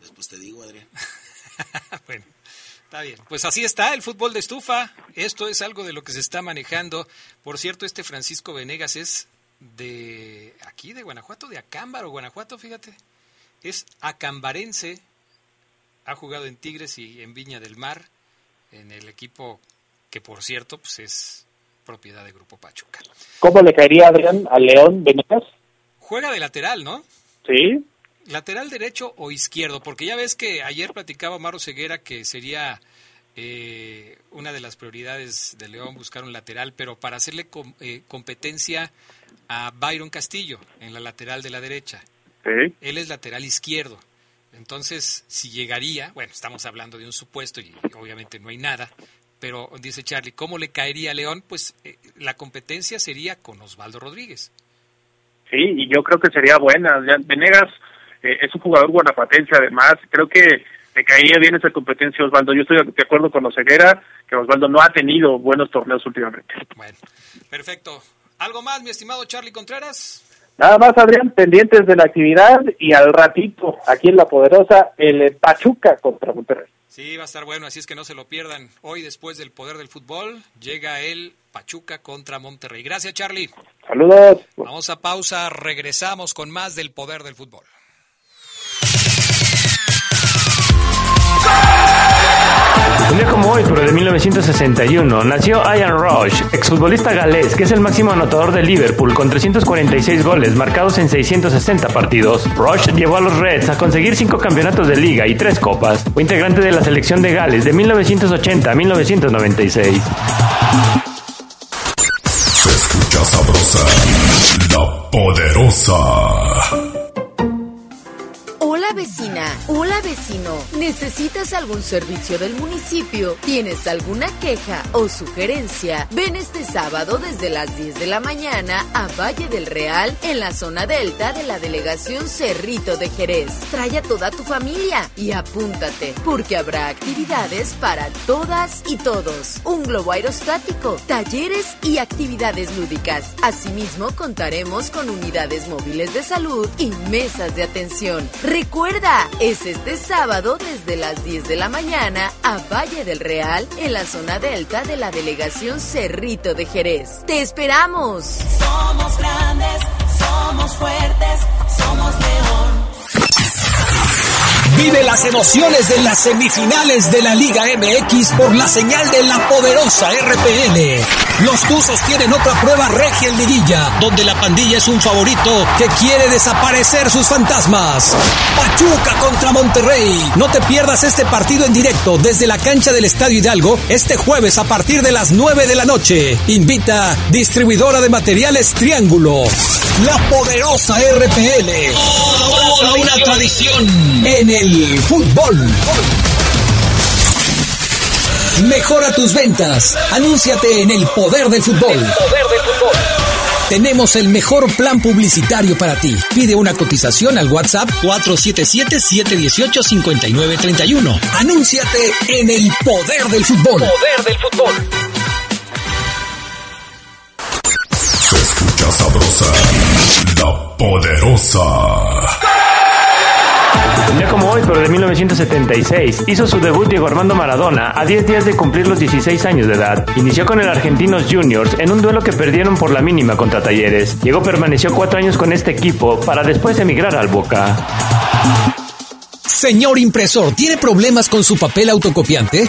después te digo, Adrián. bueno, está bien. Pues así está el fútbol de estufa. esto es algo de lo que se está manejando. Por cierto, este Francisco Venegas es de aquí, de Guanajuato, de Acámbaro, Guanajuato, fíjate. Es acambarense, ha jugado en Tigres y en Viña del Mar, en el equipo que por cierto pues es propiedad de Grupo Pachuca. ¿Cómo le caería Adrián a León Venegas? Juega de lateral, ¿no? Sí. Lateral derecho o izquierdo, porque ya ves que ayer platicaba Maro Ceguera que sería eh, una de las prioridades de León buscar un lateral, pero para hacerle eh, competencia a Byron Castillo en la lateral de la derecha. Sí. Él es lateral izquierdo. Entonces, si llegaría, bueno, estamos hablando de un supuesto y obviamente no hay nada, pero dice Charlie, ¿cómo le caería a León? Pues eh, la competencia sería con Osvaldo Rodríguez. Sí, y yo creo que sería buena. Venegas eh, es un jugador guanajuatense, además, creo que le caería bien esa competencia Osvaldo. Yo estoy de acuerdo con Oseguera, que Osvaldo no ha tenido buenos torneos últimamente. Bueno, perfecto. ¿Algo más, mi estimado Charlie Contreras? Nada más, Adrián, pendientes de la actividad y al ratito, aquí en La Poderosa, el Pachuca contra Monterrey. Sí, va a estar bueno, así es que no se lo pierdan. Hoy, después del poder del fútbol, llega el Pachuca contra Monterrey. Gracias, Charlie. Saludos. Vamos a pausa, regresamos con más del poder del fútbol. Un día como hoy, pero de 1961, nació Ian Rush, exfutbolista galés, que es el máximo anotador de Liverpool con 346 goles marcados en 660 partidos. Rush llevó a los Reds a conseguir cinco campeonatos de liga y tres copas. Fue integrante de la selección de Gales de 1980 a 1996. Se escucha sabrosa, la poderosa. Vecina, hola vecino. ¿Necesitas algún servicio del municipio? ¿Tienes alguna queja o sugerencia? Ven este sábado desde las 10 de la mañana a Valle del Real en la zona delta de la delegación Cerrito de Jerez. Trae a toda tu familia y apúntate porque habrá actividades para todas y todos. Un globo aerostático, talleres y actividades lúdicas. Asimismo contaremos con unidades móviles de salud y mesas de atención. Recuerda, es este sábado desde las 10 de la mañana a Valle del Real en la zona delta de la delegación Cerrito de Jerez. ¡Te esperamos! Somos grandes, somos fuertes, somos león. Vive las emociones de las semifinales de la Liga MX por la señal de la poderosa RPL. Los Tuzos tienen otra prueba regia en liguilla, donde la pandilla es un favorito que quiere desaparecer sus fantasmas. Pachuca contra Monterrey. No te pierdas este partido en directo desde la cancha del Estadio Hidalgo este jueves a partir de las 9 de la noche. Invita distribuidora de materiales Triángulo. La poderosa RPL. Toda una tradición en el fútbol. Mejora tus ventas. Anúnciate en el poder del fútbol. Tenemos el mejor plan publicitario para ti. Pide una cotización al WhatsApp 477-718-5931. Anúnciate en el poder del fútbol. Poder del fútbol. Se escucha sabrosa, la poderosa. Un día como hoy, pero de 1976, hizo su debut Diego Armando Maradona a 10 días de cumplir los 16 años de edad. Inició con el Argentinos Juniors en un duelo que perdieron por la mínima contra Talleres. Diego permaneció cuatro años con este equipo para después emigrar al Boca. Señor impresor, ¿tiene problemas con su papel autocopiante?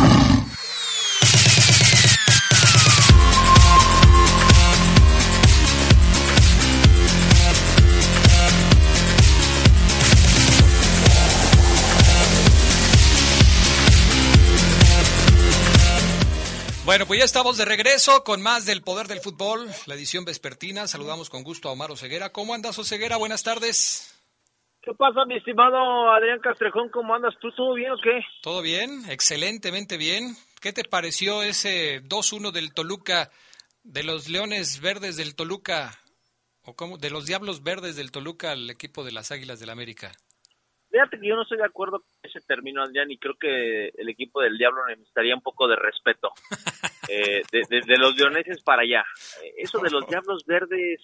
Bueno, pues ya estamos de regreso con más del Poder del Fútbol, la edición vespertina. Saludamos con gusto a Omar Oseguera. ¿Cómo andas, Oseguera? Buenas tardes. ¿Qué pasa, mi estimado Adrián Castrejón? ¿Cómo andas tú? ¿Todo bien o qué? Todo bien, excelentemente bien. ¿Qué te pareció ese 2-1 del Toluca, de los Leones Verdes del Toluca ¿O cómo? De los Diablos Verdes del Toluca al equipo de las Águilas del América. Fíjate que yo no estoy de acuerdo con ese término, Adrián, y creo que el equipo del Diablo necesitaría un poco de respeto. eh, de, de, los leoneses para allá. Eh, eso de los Diablos Verdes...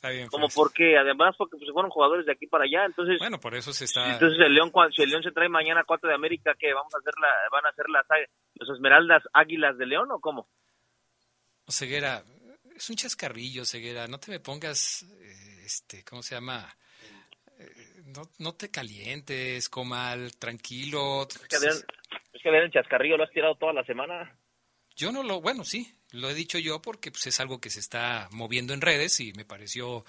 Bien, como pues. porque además porque pues, fueron jugadores de aquí para allá entonces bueno por eso se está entonces el León cuando si el León se trae mañana cuatro de América qué vamos a hacer la van a hacer las los Esmeraldas Águilas de León o cómo Ceguera es un chascarrillo Ceguera no te me pongas este cómo se llama no, no te calientes, comal, tranquilo. Es que, Adrián, es que Adrián, el chascarrillo lo has tirado toda la semana. Yo no lo, bueno, sí, lo he dicho yo porque pues, es algo que se está moviendo en redes y me pareció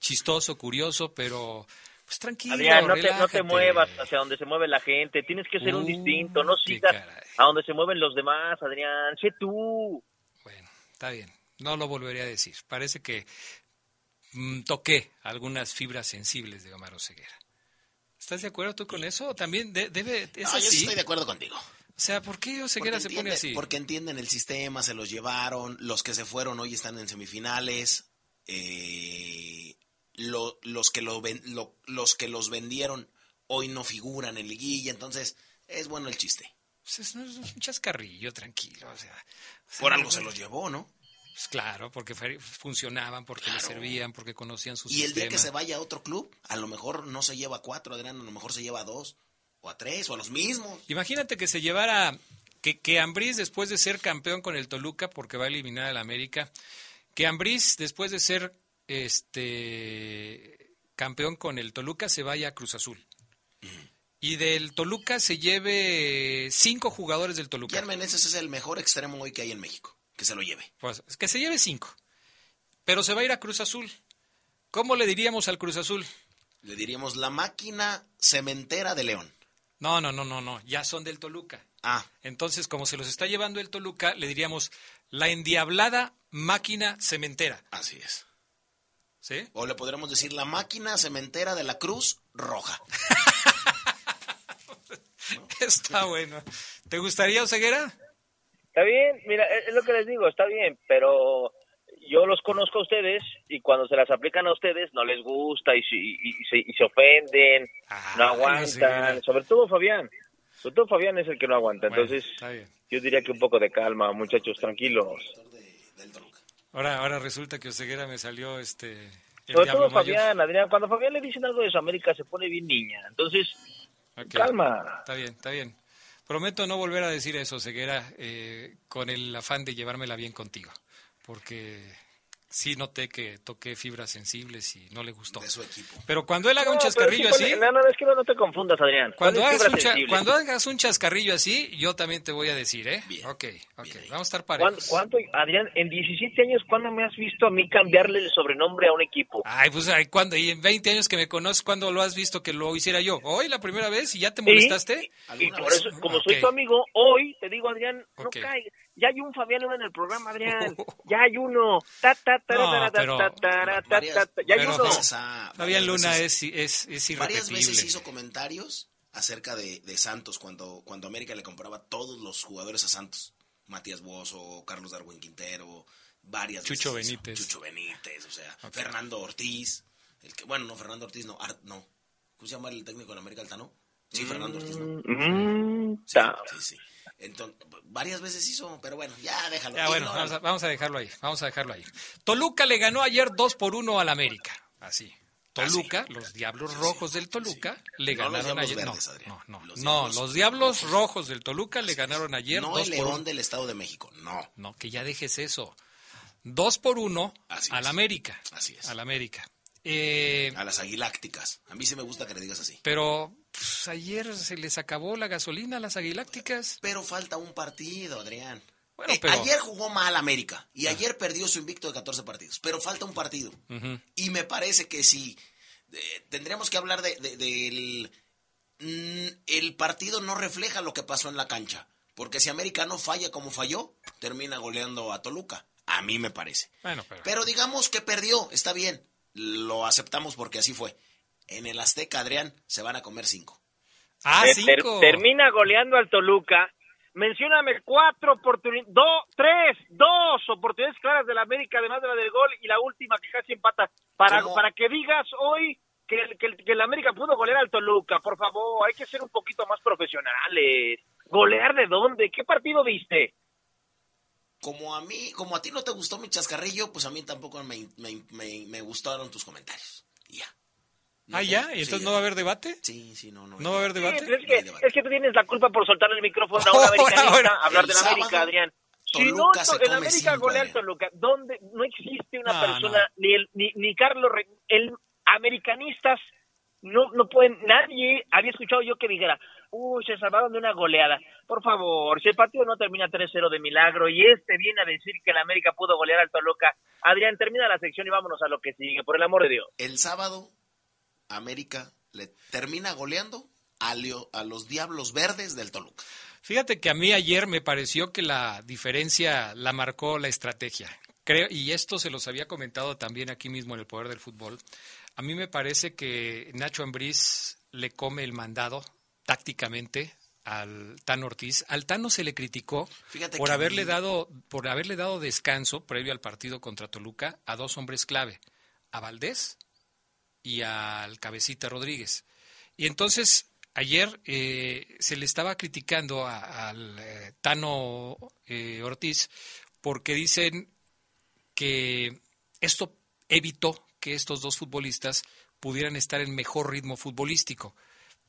chistoso, curioso, pero pues tranquilo. Adrián, no te, no te, muevas hacia donde se mueve la gente, tienes que ser uh, un distinto, no sigas a donde se mueven los demás, Adrián, sé tú. Bueno, está bien, no lo volveré a decir. Parece que toqué algunas fibras sensibles de Omar Ceguera. ¿Estás de acuerdo tú con eso? También de, debe es no, así. yo estoy de acuerdo contigo. O sea, ¿por qué Oseguera se pone así? Porque entienden el sistema, se los llevaron, los que se fueron hoy están en semifinales, eh, lo, los, que lo, lo, los que los vendieron hoy no figuran en liguilla, entonces es bueno el chiste. Pues es, es, un chascarrillo, tranquilo. O sea, o sea Por algo se los llevó, ¿no? Pues claro, porque funcionaban, porque claro. le servían, porque conocían su Y sistema. el día que se vaya a otro club, a lo mejor no se lleva a cuatro, Adrián, a lo mejor se lleva a dos o a tres o a los mismos. Imagínate que se llevara que que Ambriz después de ser campeón con el Toluca porque va a eliminar al América, que Ambriz después de ser este campeón con el Toluca se vaya a Cruz Azul. Uh -huh. Y del Toluca se lleve cinco jugadores del Toluca. Jan Meneses es el mejor extremo hoy que hay en México. Que se lo lleve. Pues que se lleve cinco. Pero se va a ir a Cruz Azul. ¿Cómo le diríamos al Cruz Azul? Le diríamos la máquina cementera de León. No, no, no, no, no. Ya son del Toluca. Ah. Entonces, como se los está llevando el Toluca, le diríamos la endiablada máquina cementera. Así es. ¿Sí? O le podríamos decir la máquina cementera de la Cruz Roja. Está bueno. ¿Te gustaría, Oseguera? Está bien, mira, es lo que les digo, está bien, pero yo los conozco a ustedes y cuando se las aplican a ustedes no les gusta y, y, y, se, y se, ofenden, ah, no aguantan, sobre todo Fabián. Sobre todo Fabián es el que no aguanta, bueno, entonces yo diría que un poco de calma, muchachos, tranquilos. Ahora, ahora resulta que Oseguera me salió este... Sobre todo Fabián, mayor. Adrián, cuando Fabián le dicen algo de su América se pone bien niña, entonces okay. calma. Está bien, está bien. Prometo no volver a decir eso, Ceguera, eh, con el afán de llevármela bien contigo, porque sí noté que toqué fibras sensibles y no le gustó. De su equipo. Pero cuando él haga no, un chascarrillo sí, así... No, no, es que no, no te confundas, Adrián. Cuando hagas, un cuando hagas, un chascarrillo así, yo también te voy a decir, ¿eh? Bien, ok, ok, bien vamos a estar parejos. ¿Cuánto, Adrián, en 17 años, ¿cuándo me has visto a mí cambiarle el sobrenombre a un equipo? Ay, pues, ay, ¿cuándo? Y en 20 años que me conoces, ¿cuándo lo has visto que lo hiciera yo? ¿Hoy, la primera vez? ¿Y ya te molestaste? Sí, y por eso, como okay. soy tu amigo, hoy te digo, Adrián, no okay. caigas. Ya hay un Fabián en el programa, Adrián. Ya hay uno. Ta, ta, ta, no, pero, ta, ta, ta, ya hay uno. Fabián Luna es, es, es irrepetible. Varias veces hizo comentarios acerca de, de, Santos cuando, cuando América le compraba todos los jugadores a Santos. Matías Bozo, Carlos Darwin Quintero, varias Chucho veces. Benítez. Chucho Benítez, o sea, okay. Fernando Ortiz. El que, bueno, no, Fernando Ortiz no, Art, no. ¿Cómo se llama el técnico de América Altano? Sí, Fernando Ortiz, ¿no? Mm, sí, sí, sí. Entonces, varias veces hizo, pero bueno, ya déjalo. Ya, bueno, vamos a, vamos a, dejarlo ahí, vamos a dejarlo ahí. Toluca le ganó ayer 2 por 1 al América, así. Toluca, ah, sí. los Diablos sí, Rojos sí, del Toluca, le no ganaron ayer. Verdes, no, no, no, los no, diablos, los Diablos Rojos. Rojos del Toluca le ganaron ayer. No el León del Estado de México, no. No, que ya dejes eso. 2 por 1 al América. Así es. Al América. Eh, a las aguilácticas. A mí sí me gusta que le digas así. Pero pues, ayer se les acabó la gasolina a las aguilácticas. Pero falta un partido, Adrián. Bueno, eh, pero... Ayer jugó mal América y ah. ayer perdió su invicto de 14 partidos. Pero falta un partido. Uh -huh. Y me parece que si eh, tendríamos que hablar de, de, del. Mm, el partido no refleja lo que pasó en la cancha. Porque si América no falla como falló, termina goleando a Toluca. A mí me parece. Bueno, pero... pero digamos que perdió, está bien lo aceptamos porque así fue. En el Azteca, Adrián, se van a comer cinco. Ah, ter cinco. termina goleando al Toluca, Mencióname cuatro oportunidades, dos, tres, dos oportunidades claras del América, además de la del gol y la última que casi empata. Para, para que digas hoy que el, que, el, que el América pudo golear al Toluca, por favor, hay que ser un poquito más profesionales. ¿Golear de dónde? ¿Qué partido viste? Como a mí, como a ti no te gustó mi chascarrillo, pues a mí tampoco me, me, me, me gustaron tus comentarios. Y ya. No ah, ya, ¿y entonces sí, no va a haber debate? Sí, sí, no, no. ¿No va a haber debate? Sí, es, que, no es que tú tienes la culpa por soltar el micrófono a un americanista, hablar de la América, Adrián. Si no, en América golea al Toluca, ¿dónde no existe una no, persona, no. ni el, ni, ni Carlos, el americanistas, no, no pueden, nadie había escuchado yo que dijera, uy, se salvaron de una goleada. Por favor, si el partido no termina 3-0 de milagro y este viene a decir que el América pudo golear al Toluca, Adrián, termina la sección y vámonos a lo que sigue, por el amor de Dios. El sábado América le termina goleando a, Leo, a, los Diablos Verdes del Toluca. Fíjate que a mí ayer me pareció que la diferencia la marcó la estrategia. Creo, y esto se los había comentado también aquí mismo en el Poder del Fútbol. A mí me parece que Nacho Ambriz le come el mandado tácticamente al Tano Ortiz. Al Tano se le criticó Fíjate por haberle dado por haberle dado descanso previo al partido contra Toluca a dos hombres clave, a Valdés y al Cabecita Rodríguez. Y entonces ayer eh, se le estaba criticando al eh, Tano eh, Ortiz porque dicen que esto evitó que estos dos futbolistas pudieran estar en mejor ritmo futbolístico.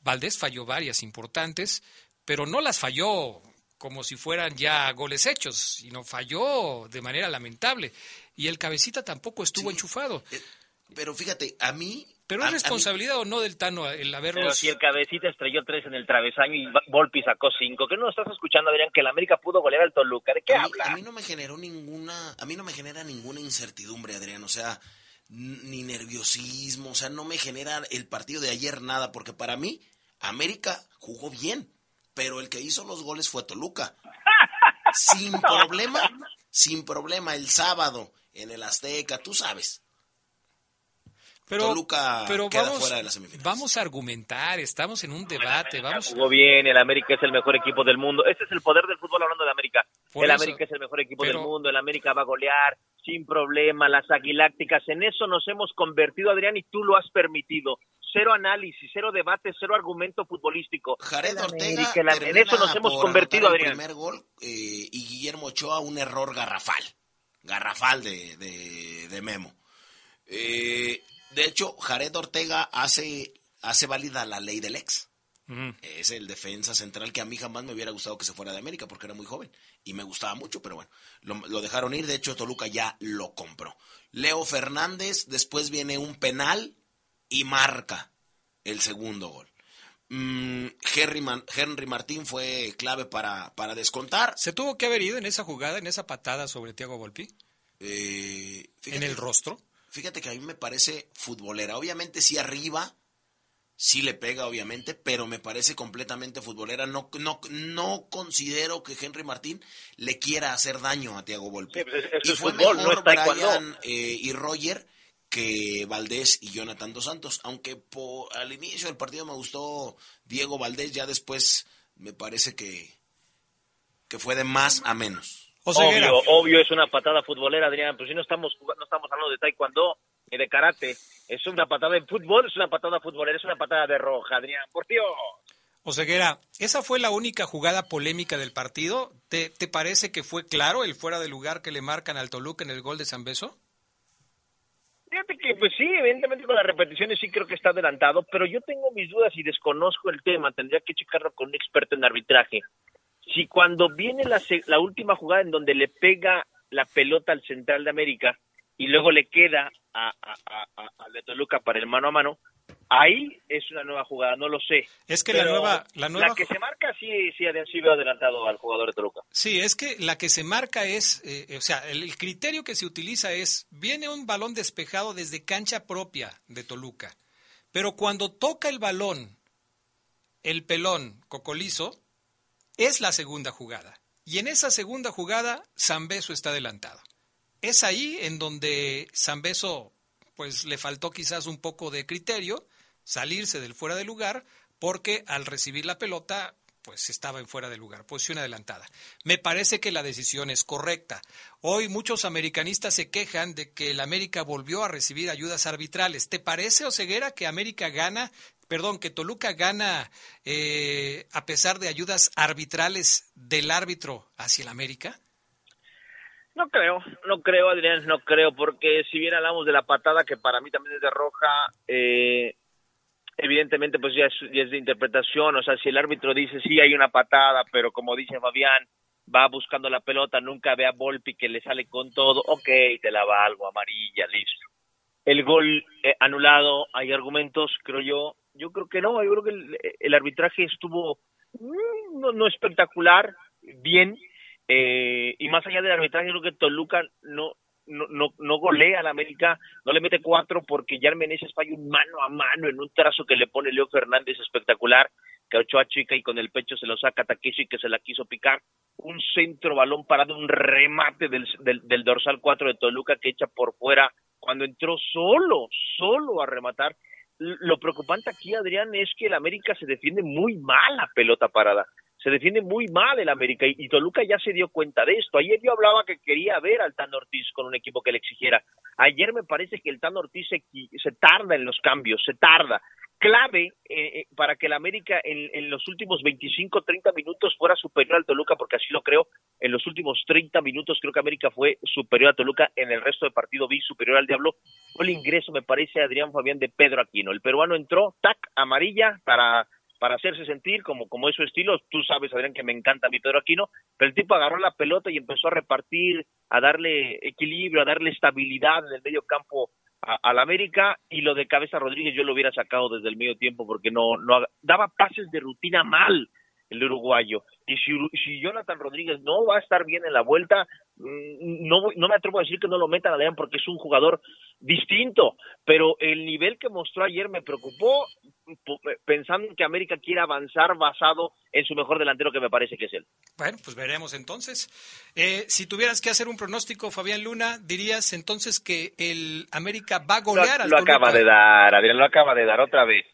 Valdés falló varias importantes, pero no las falló como si fueran ya goles hechos, sino falló de manera lamentable. Y el cabecita tampoco estuvo sí, enchufado. Eh, pero fíjate, a mí... ¿Pero es responsabilidad mí... o no del Tano el haberlos... Pero si el cabecita estrelló tres en el travesaño y Volpi sacó cinco, ¿qué no estás escuchando, Adrián, que el América pudo golear al Toluca? ¿De qué a habla? Mí, a mí no me generó ninguna... A mí no me genera ninguna incertidumbre, Adrián, o sea ni nerviosismo, o sea, no me genera el partido de ayer nada, porque para mí América jugó bien, pero el que hizo los goles fue Toluca. sin problema, sin problema, el sábado en el Azteca, tú sabes. Pero, Toluca pero queda vamos, fuera de las semifinales. Vamos a argumentar, estamos en un debate. Vamos. Jugó bien, el América es el mejor equipo del mundo. Este es el poder del fútbol hablando de América. Por el eso, América es el mejor equipo pero, del mundo, el América va a golear sin problema, las aguilácticas. En eso nos hemos convertido, Adrián, y tú lo has permitido. Cero análisis, cero debate, cero argumento futbolístico. Jared Ortega la, en eso nos hemos convertido, el Adrián. primer gol eh, y Guillermo Ochoa un error garrafal. Garrafal de, de, de Memo. Eh, de hecho, Jared Ortega hace, hace válida la ley del ex. Uh -huh. Es el defensa central que a mí jamás me hubiera gustado que se fuera de América porque era muy joven y me gustaba mucho, pero bueno, lo, lo, dejaron ir. De hecho, Toluca ya lo compró. Leo Fernández, después viene un penal y marca el segundo gol. Mm, Henry, Man, Henry, Martín fue clave para, para descontar. ¿Se tuvo que haber ido en esa jugada, en esa patada sobre Tiago Volpi? Eh, ¿En el rostro? Fíjate que a mí me parece futbolera. Obviamente sí arriba, sí le pega obviamente, pero me parece completamente futbolera. No, no, no considero que Henry Martín le quiera hacer daño a Tiago Volpe. Sí, pues es, y fue fútbol, mejor no Brian eh, y Roger que Valdés y Jonathan Dos Santos. Aunque por, al inicio del partido me gustó Diego Valdés, ya después me parece que, que fue de más a menos. Obvio, obvio es una patada futbolera, Adrián. Pues si no estamos, no estamos hablando de taekwondo ni de karate. Es una patada en fútbol, es una patada futbolera, es una patada de roja, Adrián. Por Dios. Oseguera, ¿esa fue la única jugada polémica del partido? ¿Te, ¿Te, parece que fue claro el fuera de lugar que le marcan al Toluca en el gol de San Beso? Fíjate que, pues sí, evidentemente con las repeticiones sí creo que está adelantado, pero yo tengo mis dudas y desconozco el tema. Tendría que checarlo con un experto en arbitraje si cuando viene la, la, última jugada en donde le pega la pelota al central de América y luego le queda a, a, a, a Toluca para el mano a mano, ahí es una nueva jugada, no lo sé. Es que la nueva, la nueva... La que se marca sí, sí, sí veo adelantado al jugador de Toluca. Sí, es que la que se marca es, eh, o sea, el, el criterio que se utiliza es, viene un balón despejado desde cancha propia de Toluca, pero cuando toca el balón el pelón cocolizo, es la segunda jugada. Y en esa segunda jugada, Zambeso está adelantado. Es ahí en donde Zambeso pues le faltó quizás un poco de criterio, salirse del fuera de lugar, porque al recibir la pelota pues estaba en fuera de lugar, posición adelantada. Me parece que la decisión es correcta. Hoy muchos americanistas se quejan de que el América volvió a recibir ayudas arbitrales. ¿Te parece, Oseguera, que América gana, perdón, que Toluca gana eh, a pesar de ayudas arbitrales del árbitro hacia el América? No creo, no creo, Adrián, no creo, porque si bien hablamos de la patada, que para mí también es de roja, eh, evidentemente pues ya es, de interpretación, o sea, si el árbitro dice sí hay una patada, pero como dice Fabián, va buscando la pelota, nunca ve a Volpi que le sale con todo, ok, te la valgo, amarilla, listo. El gol eh, anulado, hay argumentos, creo yo, yo creo que no, yo creo que el, arbitraje estuvo mm, no, no espectacular, bien, eh, y más allá del arbitraje, creo que Toluca no, no, no, no golea al América, no le mete cuatro porque ya Meneses falla un mano a mano en un trazo que le pone Leo Fernández espectacular, que Ochoa chica y con el pecho se lo saca Takeshi que se la quiso picar, un centro balón parado, un remate del, del, dorsal 4 de Toluca que echa por fuera cuando entró solo, solo a rematar. Lo preocupante aquí, Adrián, es que el América se defiende muy mal a pelota parada se defiende muy mal el América y, Toluca ya se dio cuenta de esto. Ayer yo hablaba que quería ver al Tan Ortiz con un equipo que le exigiera. Ayer me parece que el Tan Ortiz se, se tarda en los cambios, se tarda. Clave eh, eh, para que el América en, en, los últimos 25, 30 minutos fuera superior al Toluca, porque así lo creo. En los últimos 30 minutos creo que América fue superior a Toluca. En el resto del partido vi superior al Diablo. Fue el ingreso, me parece, Adrián Fabián de Pedro Aquino. El peruano entró, tac, amarilla para para hacerse sentir como, como es su estilo. Tú sabes, Adrián, que me encanta a mi Pedro Aquino, pero el tipo agarró la pelota y empezó a repartir, a darle equilibrio, a darle estabilidad en el medio campo al América y lo de Cabeza Rodríguez yo lo hubiera sacado desde el medio tiempo porque no, no daba pases de rutina mal el uruguayo. Y si, si Jonathan Rodríguez no va a estar bien en la vuelta, mm, no, no me atrevo a decir que no lo metan a porque es un jugador distinto, pero el nivel que mostró ayer me preocupó pensando que América quiere avanzar basado en su mejor delantero que me parece que es él. Bueno, pues veremos entonces. Eh, si tuvieras que hacer un pronóstico, Fabián Luna, dirías entonces que el América va a golear lo, al Lo acaba de dar, Adrián, lo acaba de dar otra vez.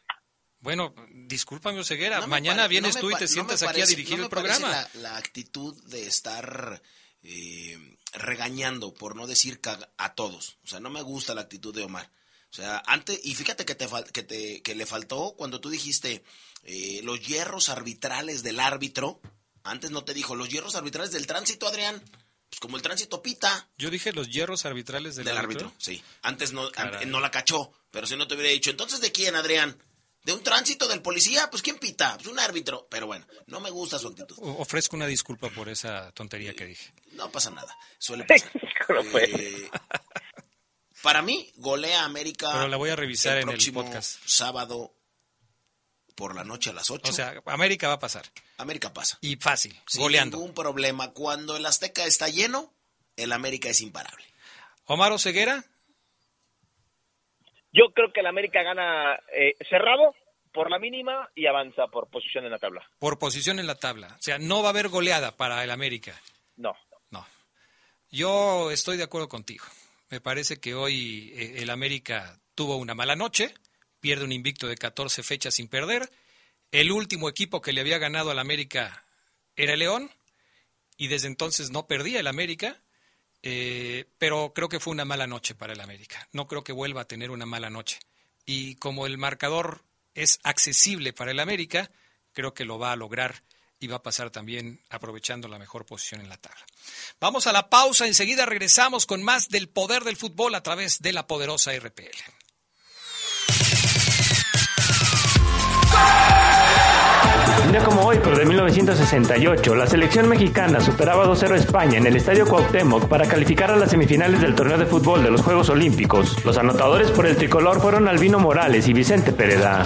Bueno, discúlpame, Oseguera. Mañana vienes tú y te sientas aquí a dirigir el programa. La, la, actitud de estar eh, regañando, por no decir a todos. O sea, no me gusta la actitud de Omar. O sea, antes, y fíjate que, te, que, te, que le faltó cuando tú dijiste eh, los hierros arbitrales del árbitro. Antes no te dijo los hierros arbitrales del tránsito, Adrián. Pues como el tránsito pita. Yo dije los hierros arbitrales del, del árbitro. Sí. Antes no, no la cachó. Pero si no te hubiera dicho, entonces ¿de quién, Adrián? de un tránsito del policía, pues ¿quién pita? Pues un árbitro. Pero bueno, no me gusta su actitud. Ofrezco una disculpa por esa tontería que dije. No pasa nada, suele pasar. eh, para mí, golea América. Pero la voy a revisar en el podcast. Sábado por la noche a las 8. O sea, América va a pasar. América pasa. Y fácil, Sin goleando. ningún problema. Cuando el Azteca está lleno, el América es imparable. Omar Ceguera. Yo creo que el América gana eh, cerrado por la mínima y avanza por posición en la tabla. Por posición en la tabla. O sea, no va a haber goleada para el América. No. No. Yo estoy de acuerdo contigo. Me parece que hoy eh, el América tuvo una mala noche, pierde un invicto de 14 fechas sin perder. El último equipo que le había ganado al América era el León y desde entonces no perdía el América. Eh, pero creo que fue una mala noche para el América. No creo que vuelva a tener una mala noche. Y como el marcador es accesible para el América, creo que lo va a lograr y va a pasar también aprovechando la mejor posición en la tabla. Vamos a la pausa, enseguida regresamos con más del poder del fútbol a través de la poderosa RPL. Un día como hoy, pero de 1968, la selección mexicana superaba 2-0 a España en el Estadio Cuauhtémoc para calificar a las semifinales del torneo de fútbol de los Juegos Olímpicos. Los anotadores por el tricolor fueron Albino Morales y Vicente Pereda.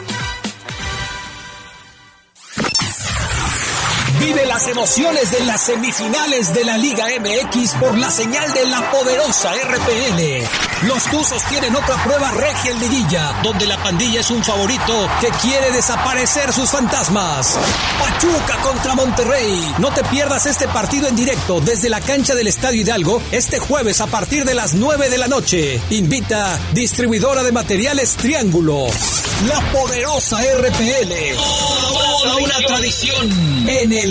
Vive las emociones de las semifinales de la Liga MX por la señal de la poderosa RPL. Los Tuzos tienen otra prueba regia en liguilla, donde la pandilla es un favorito que quiere desaparecer sus fantasmas. Pachuca contra Monterrey. No te pierdas este partido en directo desde la cancha del Estadio Hidalgo este jueves a partir de las 9 de la noche. Invita distribuidora de materiales Triángulo. La poderosa RPL. Toda una tradición en el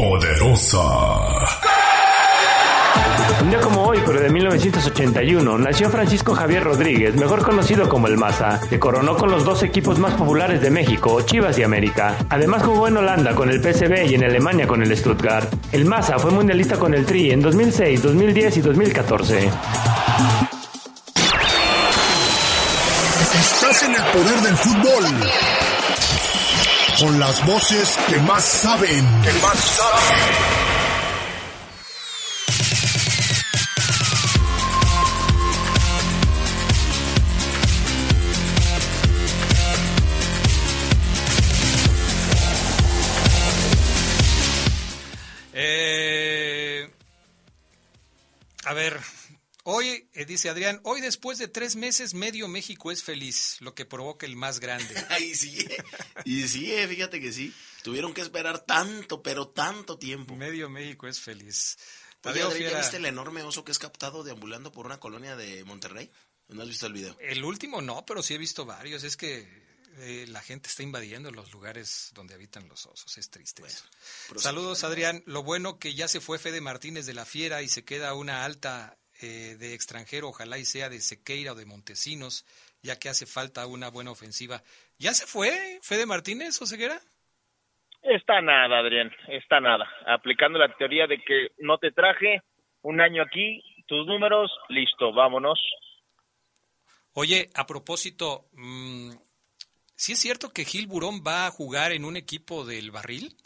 poderosa. Un día como hoy, pero de 1981, nació Francisco Javier Rodríguez, mejor conocido como el Maza. Se coronó con los dos equipos más populares de México, Chivas y América. Además jugó en Holanda con el PSV y en Alemania con el Stuttgart. El Maza fue mundialista con el Tri en 2006, 2010 y 2014. Estás en el poder del fútbol. Con las voces que más saben. Que más saben. A ver, hoy, eh, dice Adrián, hoy después de tres meses, medio México es feliz, lo que provoca el más grande. Ay, sí, y sí, eh, fíjate que sí. Tuvieron que esperar tanto, pero tanto tiempo. Medio México es feliz. Oye, Adrián, ¿ya viste el enorme oso que es captado deambulando por una colonia de Monterrey? ¿No has visto el video? El último no, pero sí he visto varios. Es que eh, la gente está invadiendo los lugares donde habitan los osos. Es triste eso. Saludos, Adrián. Lo bueno que ya se fue Fede Martínez de la Fiera y se queda una alta eh, de extranjero, ojalá y sea de Sequeira o de Montesinos, ya que hace falta una buena ofensiva. ¿Ya se fue Fede Martínez o Ceguera? Está nada, Adrián, está nada. Aplicando la teoría de que no te traje un año aquí, tus números, listo, vámonos. Oye, a propósito, mmm, ¿Sí es cierto que Gil Burón va a jugar en un equipo del barril?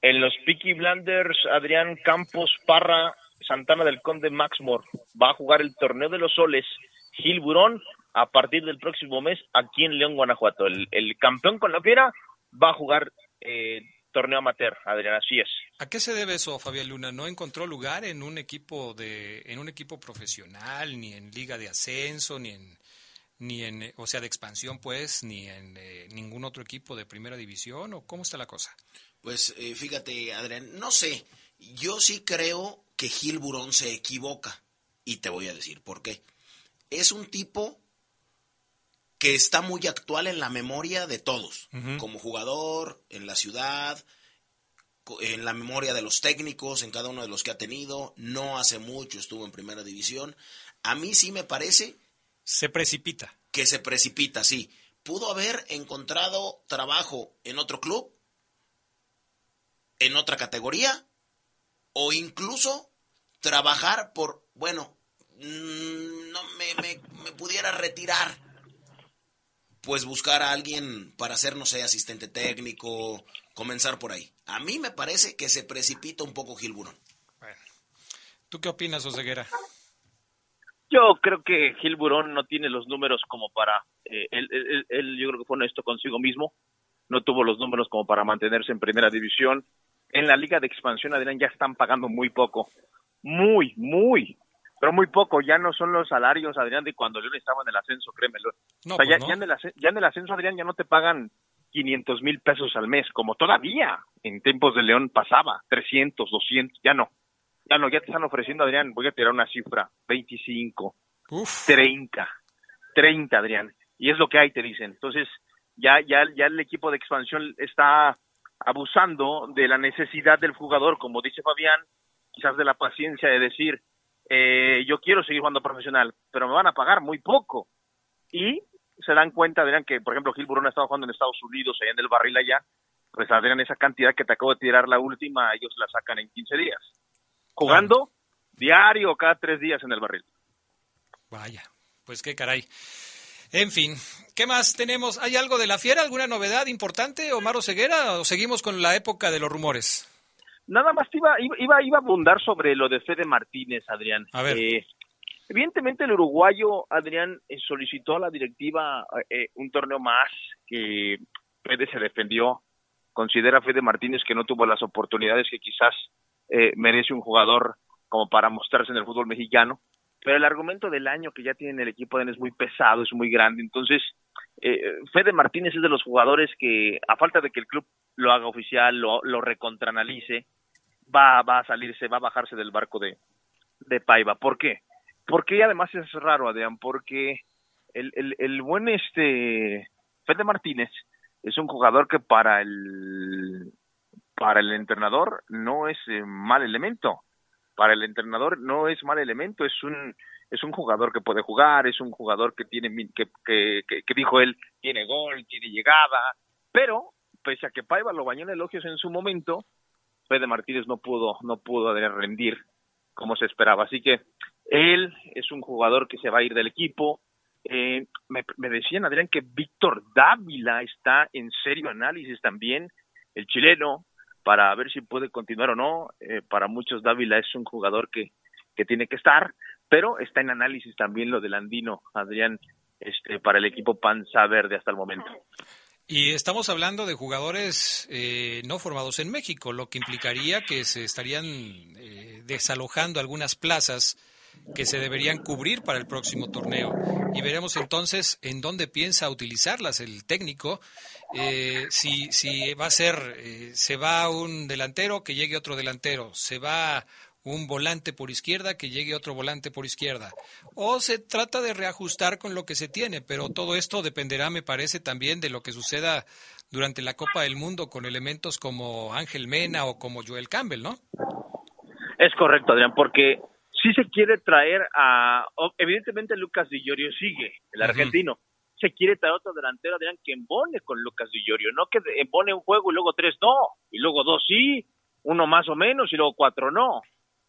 En los Peaky Blanders, Adrián Campos Parra, Santana del Conde Maxmore. Va a jugar el torneo de los soles. Gil Burón a partir del próximo mes aquí en León, Guanajuato. El, campeón con la fiera va a jugar eh, torneo amateur, Adrián, así es. ¿A qué se debe eso, Fabián Luna? ¿No encontró lugar en un equipo de, en un equipo profesional, ni en liga de ascenso, ni en ni en, o sea, de expansión, pues, ni en eh, ningún otro equipo de primera división, o cómo está la cosa? Pues eh, fíjate, Adrián, no sé, yo sí creo que Gil Burón se equivoca, y te voy a decir por qué. Es un tipo que está muy actual en la memoria de todos, como jugador, en la ciudad, en la memoria de los técnicos, en cada uno de los que ha tenido, no hace mucho estuvo en primera división. A mí sí me parece se precipita. Que se precipita, sí. Pudo haber encontrado trabajo en otro club, en otra categoría, o incluso trabajar por, bueno, mm, no me, me, pudiera retirar, pues buscar a alguien para ser, no sé, asistente técnico, comenzar por ahí. A mí me parece que se precipita un poco Gilburón. Bueno. ¿Tú qué opinas, Oseguera? Yo creo que Gil Burón no tiene los números como para, eh, él, él, yo creo que fue honesto consigo mismo, no tuvo los números como para mantenerse en primera división. En la liga de expansión, Adrián, ya están pagando muy poco, muy, muy, pero muy poco. Ya no son los salarios, Adrián, de cuando León estaba en el ascenso, créemelo. o sea, ya, pues ya, en el, ya en el ascenso, Adrián, ya no te pagan 500 mil pesos al mes, como todavía en tiempos de León pasaba, 300, 200, ya no. Ya no, ya te están ofreciendo, Adrián, voy a tirar una cifra, 25, 30, 30, Adrián. Y es lo que hay, te dicen. Entonces, ya, ya, ya el equipo de expansión está abusando de la necesidad del jugador, como dice Fabián, quizás de la paciencia de decir, eh, yo quiero seguir jugando profesional, pero me van a pagar muy poco. Y se dan cuenta, Adrián, que por ejemplo Gil Burón ha estado jugando en Estados Unidos, allá en el barril allá, pues Adrián, esa cantidad que te acabo de tirar la última, ellos la sacan en 15 días. Jugando diario cada tres días en el barril. Vaya, pues qué caray. En fin, ¿qué más tenemos? ¿Hay algo de la fiera? ¿Alguna novedad importante, Omar Ceguera? ¿O seguimos con la época de los rumores? Nada más iba, iba, iba a abundar sobre lo de Fede Martínez, Adrián. A ver. Eh, evidentemente el uruguayo, Adrián, eh, solicitó a la directiva eh, un torneo más que Fede se defendió. Considera Fede Martínez que no tuvo las oportunidades que quizás merece un jugador como para mostrarse en el fútbol mexicano pero el argumento del año que ya tiene el equipo es muy pesado, es muy grande. Entonces, eh, Fede Martínez es de los jugadores que, a falta de que el club lo haga oficial, lo, lo recontranalice, va, va a salirse, va a bajarse del barco de, de Paiva. ¿Por qué? Porque además es raro, Adrián, porque el, el, el buen este Fede Martínez es un jugador que para el para el entrenador no es eh, mal elemento para el entrenador no es mal elemento, es un es un jugador que puede jugar, es un jugador que tiene que, que, que, dijo él tiene gol, tiene llegada, pero pese a que Paiva lo bañó en elogios en su momento, Fede Martínez no pudo no pudo rendir como se esperaba, así que él es un jugador que se va a ir del equipo. Eh, me, me decían Adrián que Víctor Dávila está en serio análisis también, el chileno, para ver si puede continuar o no. Eh, para muchos Dávila es un jugador que, que tiene que estar, pero está en análisis también lo del andino, Adrián, este, para el equipo Panza Verde hasta el momento. Y estamos hablando de jugadores eh, no formados en México, lo que implicaría que se estarían eh, desalojando algunas plazas que se deberían cubrir para el próximo torneo. Y veremos entonces en dónde piensa utilizarlas el técnico. Eh, si, si va a ser, eh, se va un delantero, que llegue otro delantero. Se va un volante por izquierda, que llegue otro volante por izquierda. O se trata de reajustar con lo que se tiene, pero todo esto dependerá, me parece, también de lo que suceda durante la Copa del Mundo con elementos como Ángel Mena o como Joel Campbell, ¿no? Es correcto, Adrián, porque si se quiere traer a, evidentemente Lucas Di Llorio sigue, el argentino, se quiere traer otro delantero, Adrián, que embone con Lucas Di Llorio, no que embone un juego y luego tres no, y luego dos sí, uno más o menos y luego cuatro no.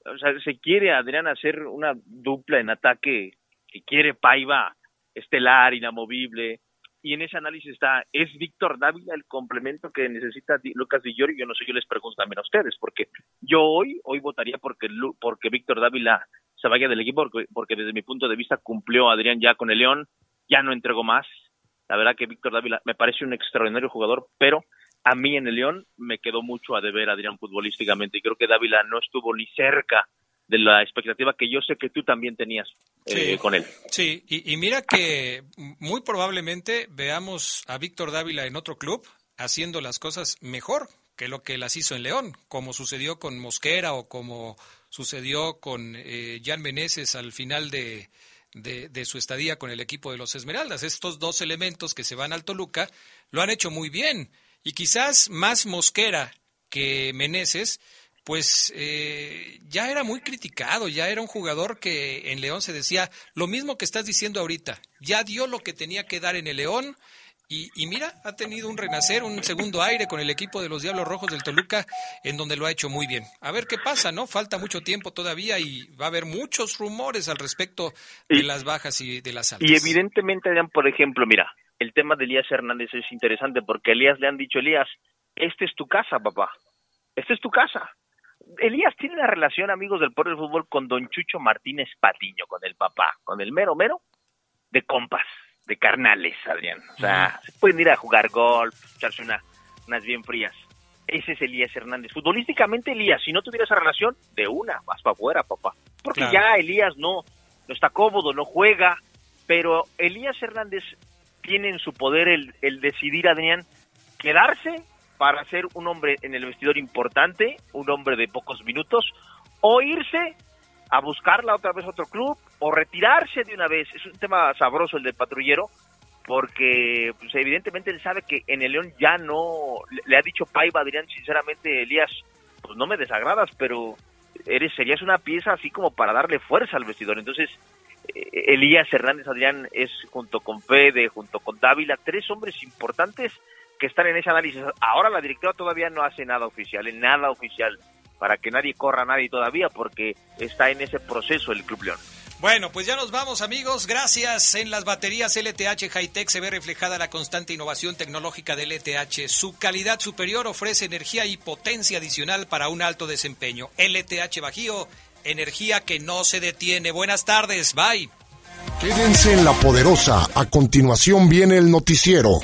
O sea, se quiere, Adrián, hacer una dupla en ataque que quiere Paiva, estelar, inamovible, y en ese análisis está, ¿es Víctor Dávila el complemento que necesita Lucas Di Yo no sé, yo les pregunto también a ustedes, porque yo hoy, hoy votaría porque, porque Víctor Dávila se vaya del equipo, porque, porque desde mi punto de vista cumplió Adrián ya con el León, ya no entregó más. La verdad que Víctor Dávila me parece un extraordinario jugador, pero a mí en el León me quedó mucho a deber Adrián futbolísticamente y creo que Dávila no estuvo ni cerca de la expectativa que yo sé que tú también tenías eh, con él. Sí, y, mira que muy probablemente veamos a Víctor Dávila en otro club haciendo las cosas mejor que lo que las hizo en León, como sucedió con Mosquera o como sucedió con eh, Jan Meneses al final de, de, su estadía con el equipo de los Esmeraldas. Estos dos elementos que se van al Toluca lo han hecho muy bien y quizás más Mosquera que Meneses pues eh, ya era muy criticado, ya era un jugador que en León se decía lo mismo que estás diciendo ahorita, ya dio lo que tenía que dar en el León y, mira, ha tenido un renacer, un segundo aire con el equipo de los Diablos Rojos del Toluca, en donde lo ha hecho muy bien. A ver qué pasa, ¿no? Falta mucho tiempo todavía y va a haber muchos rumores al respecto de las bajas y de las altas. Y evidentemente, por ejemplo, mira, el tema de Elías Hernández es interesante porque a Elías le han dicho, Elías, esta es tu casa, papá. Esta es tu casa. Elías tiene una relación, amigos del Poder del Fútbol, con don Chucho Martínez Patiño, con el papá, con el mero mero, de compas, de carnales, Adrián. O sea, se pueden ir a jugar golf, echarse una, unas bien frías. Ese es Elías Hernández. Futbolísticamente, Elías, si no tuviera esa relación, de una, vas para afuera, papá. Porque ya Elías no, no está cómodo, no juega, pero Elías Hernández tiene en su poder el, el decidir, Adrián, quedarse para ser un hombre en el vestidor importante, un hombre de pocos minutos, o irse a buscarla otra vez a otro club, o retirarse de una vez. Es un tema sabroso el del patrullero, porque pues, evidentemente él sabe que en el León ya no, le, ha dicho Paiva, Adrián, sinceramente, Elías, pues no me desagradas, pero eres serías una pieza así como para darle fuerza al vestidor. Entonces, eh, Elías Hernández Adrián es junto con Fede, junto con Dávila, tres hombres importantes que están en ese análisis. Ahora la directiva todavía no hace nada oficial, en nada oficial, para que nadie corra a nadie todavía, porque está en ese proceso el Club León. Bueno, pues ya nos vamos amigos, gracias. En las baterías LTH Hightech se ve reflejada la constante innovación tecnológica del LTH. Su calidad superior ofrece energía y potencia adicional para un alto desempeño. LTH Bajío, energía que no se detiene. Buenas tardes, bye. Quédense en la poderosa, a continuación viene el noticiero.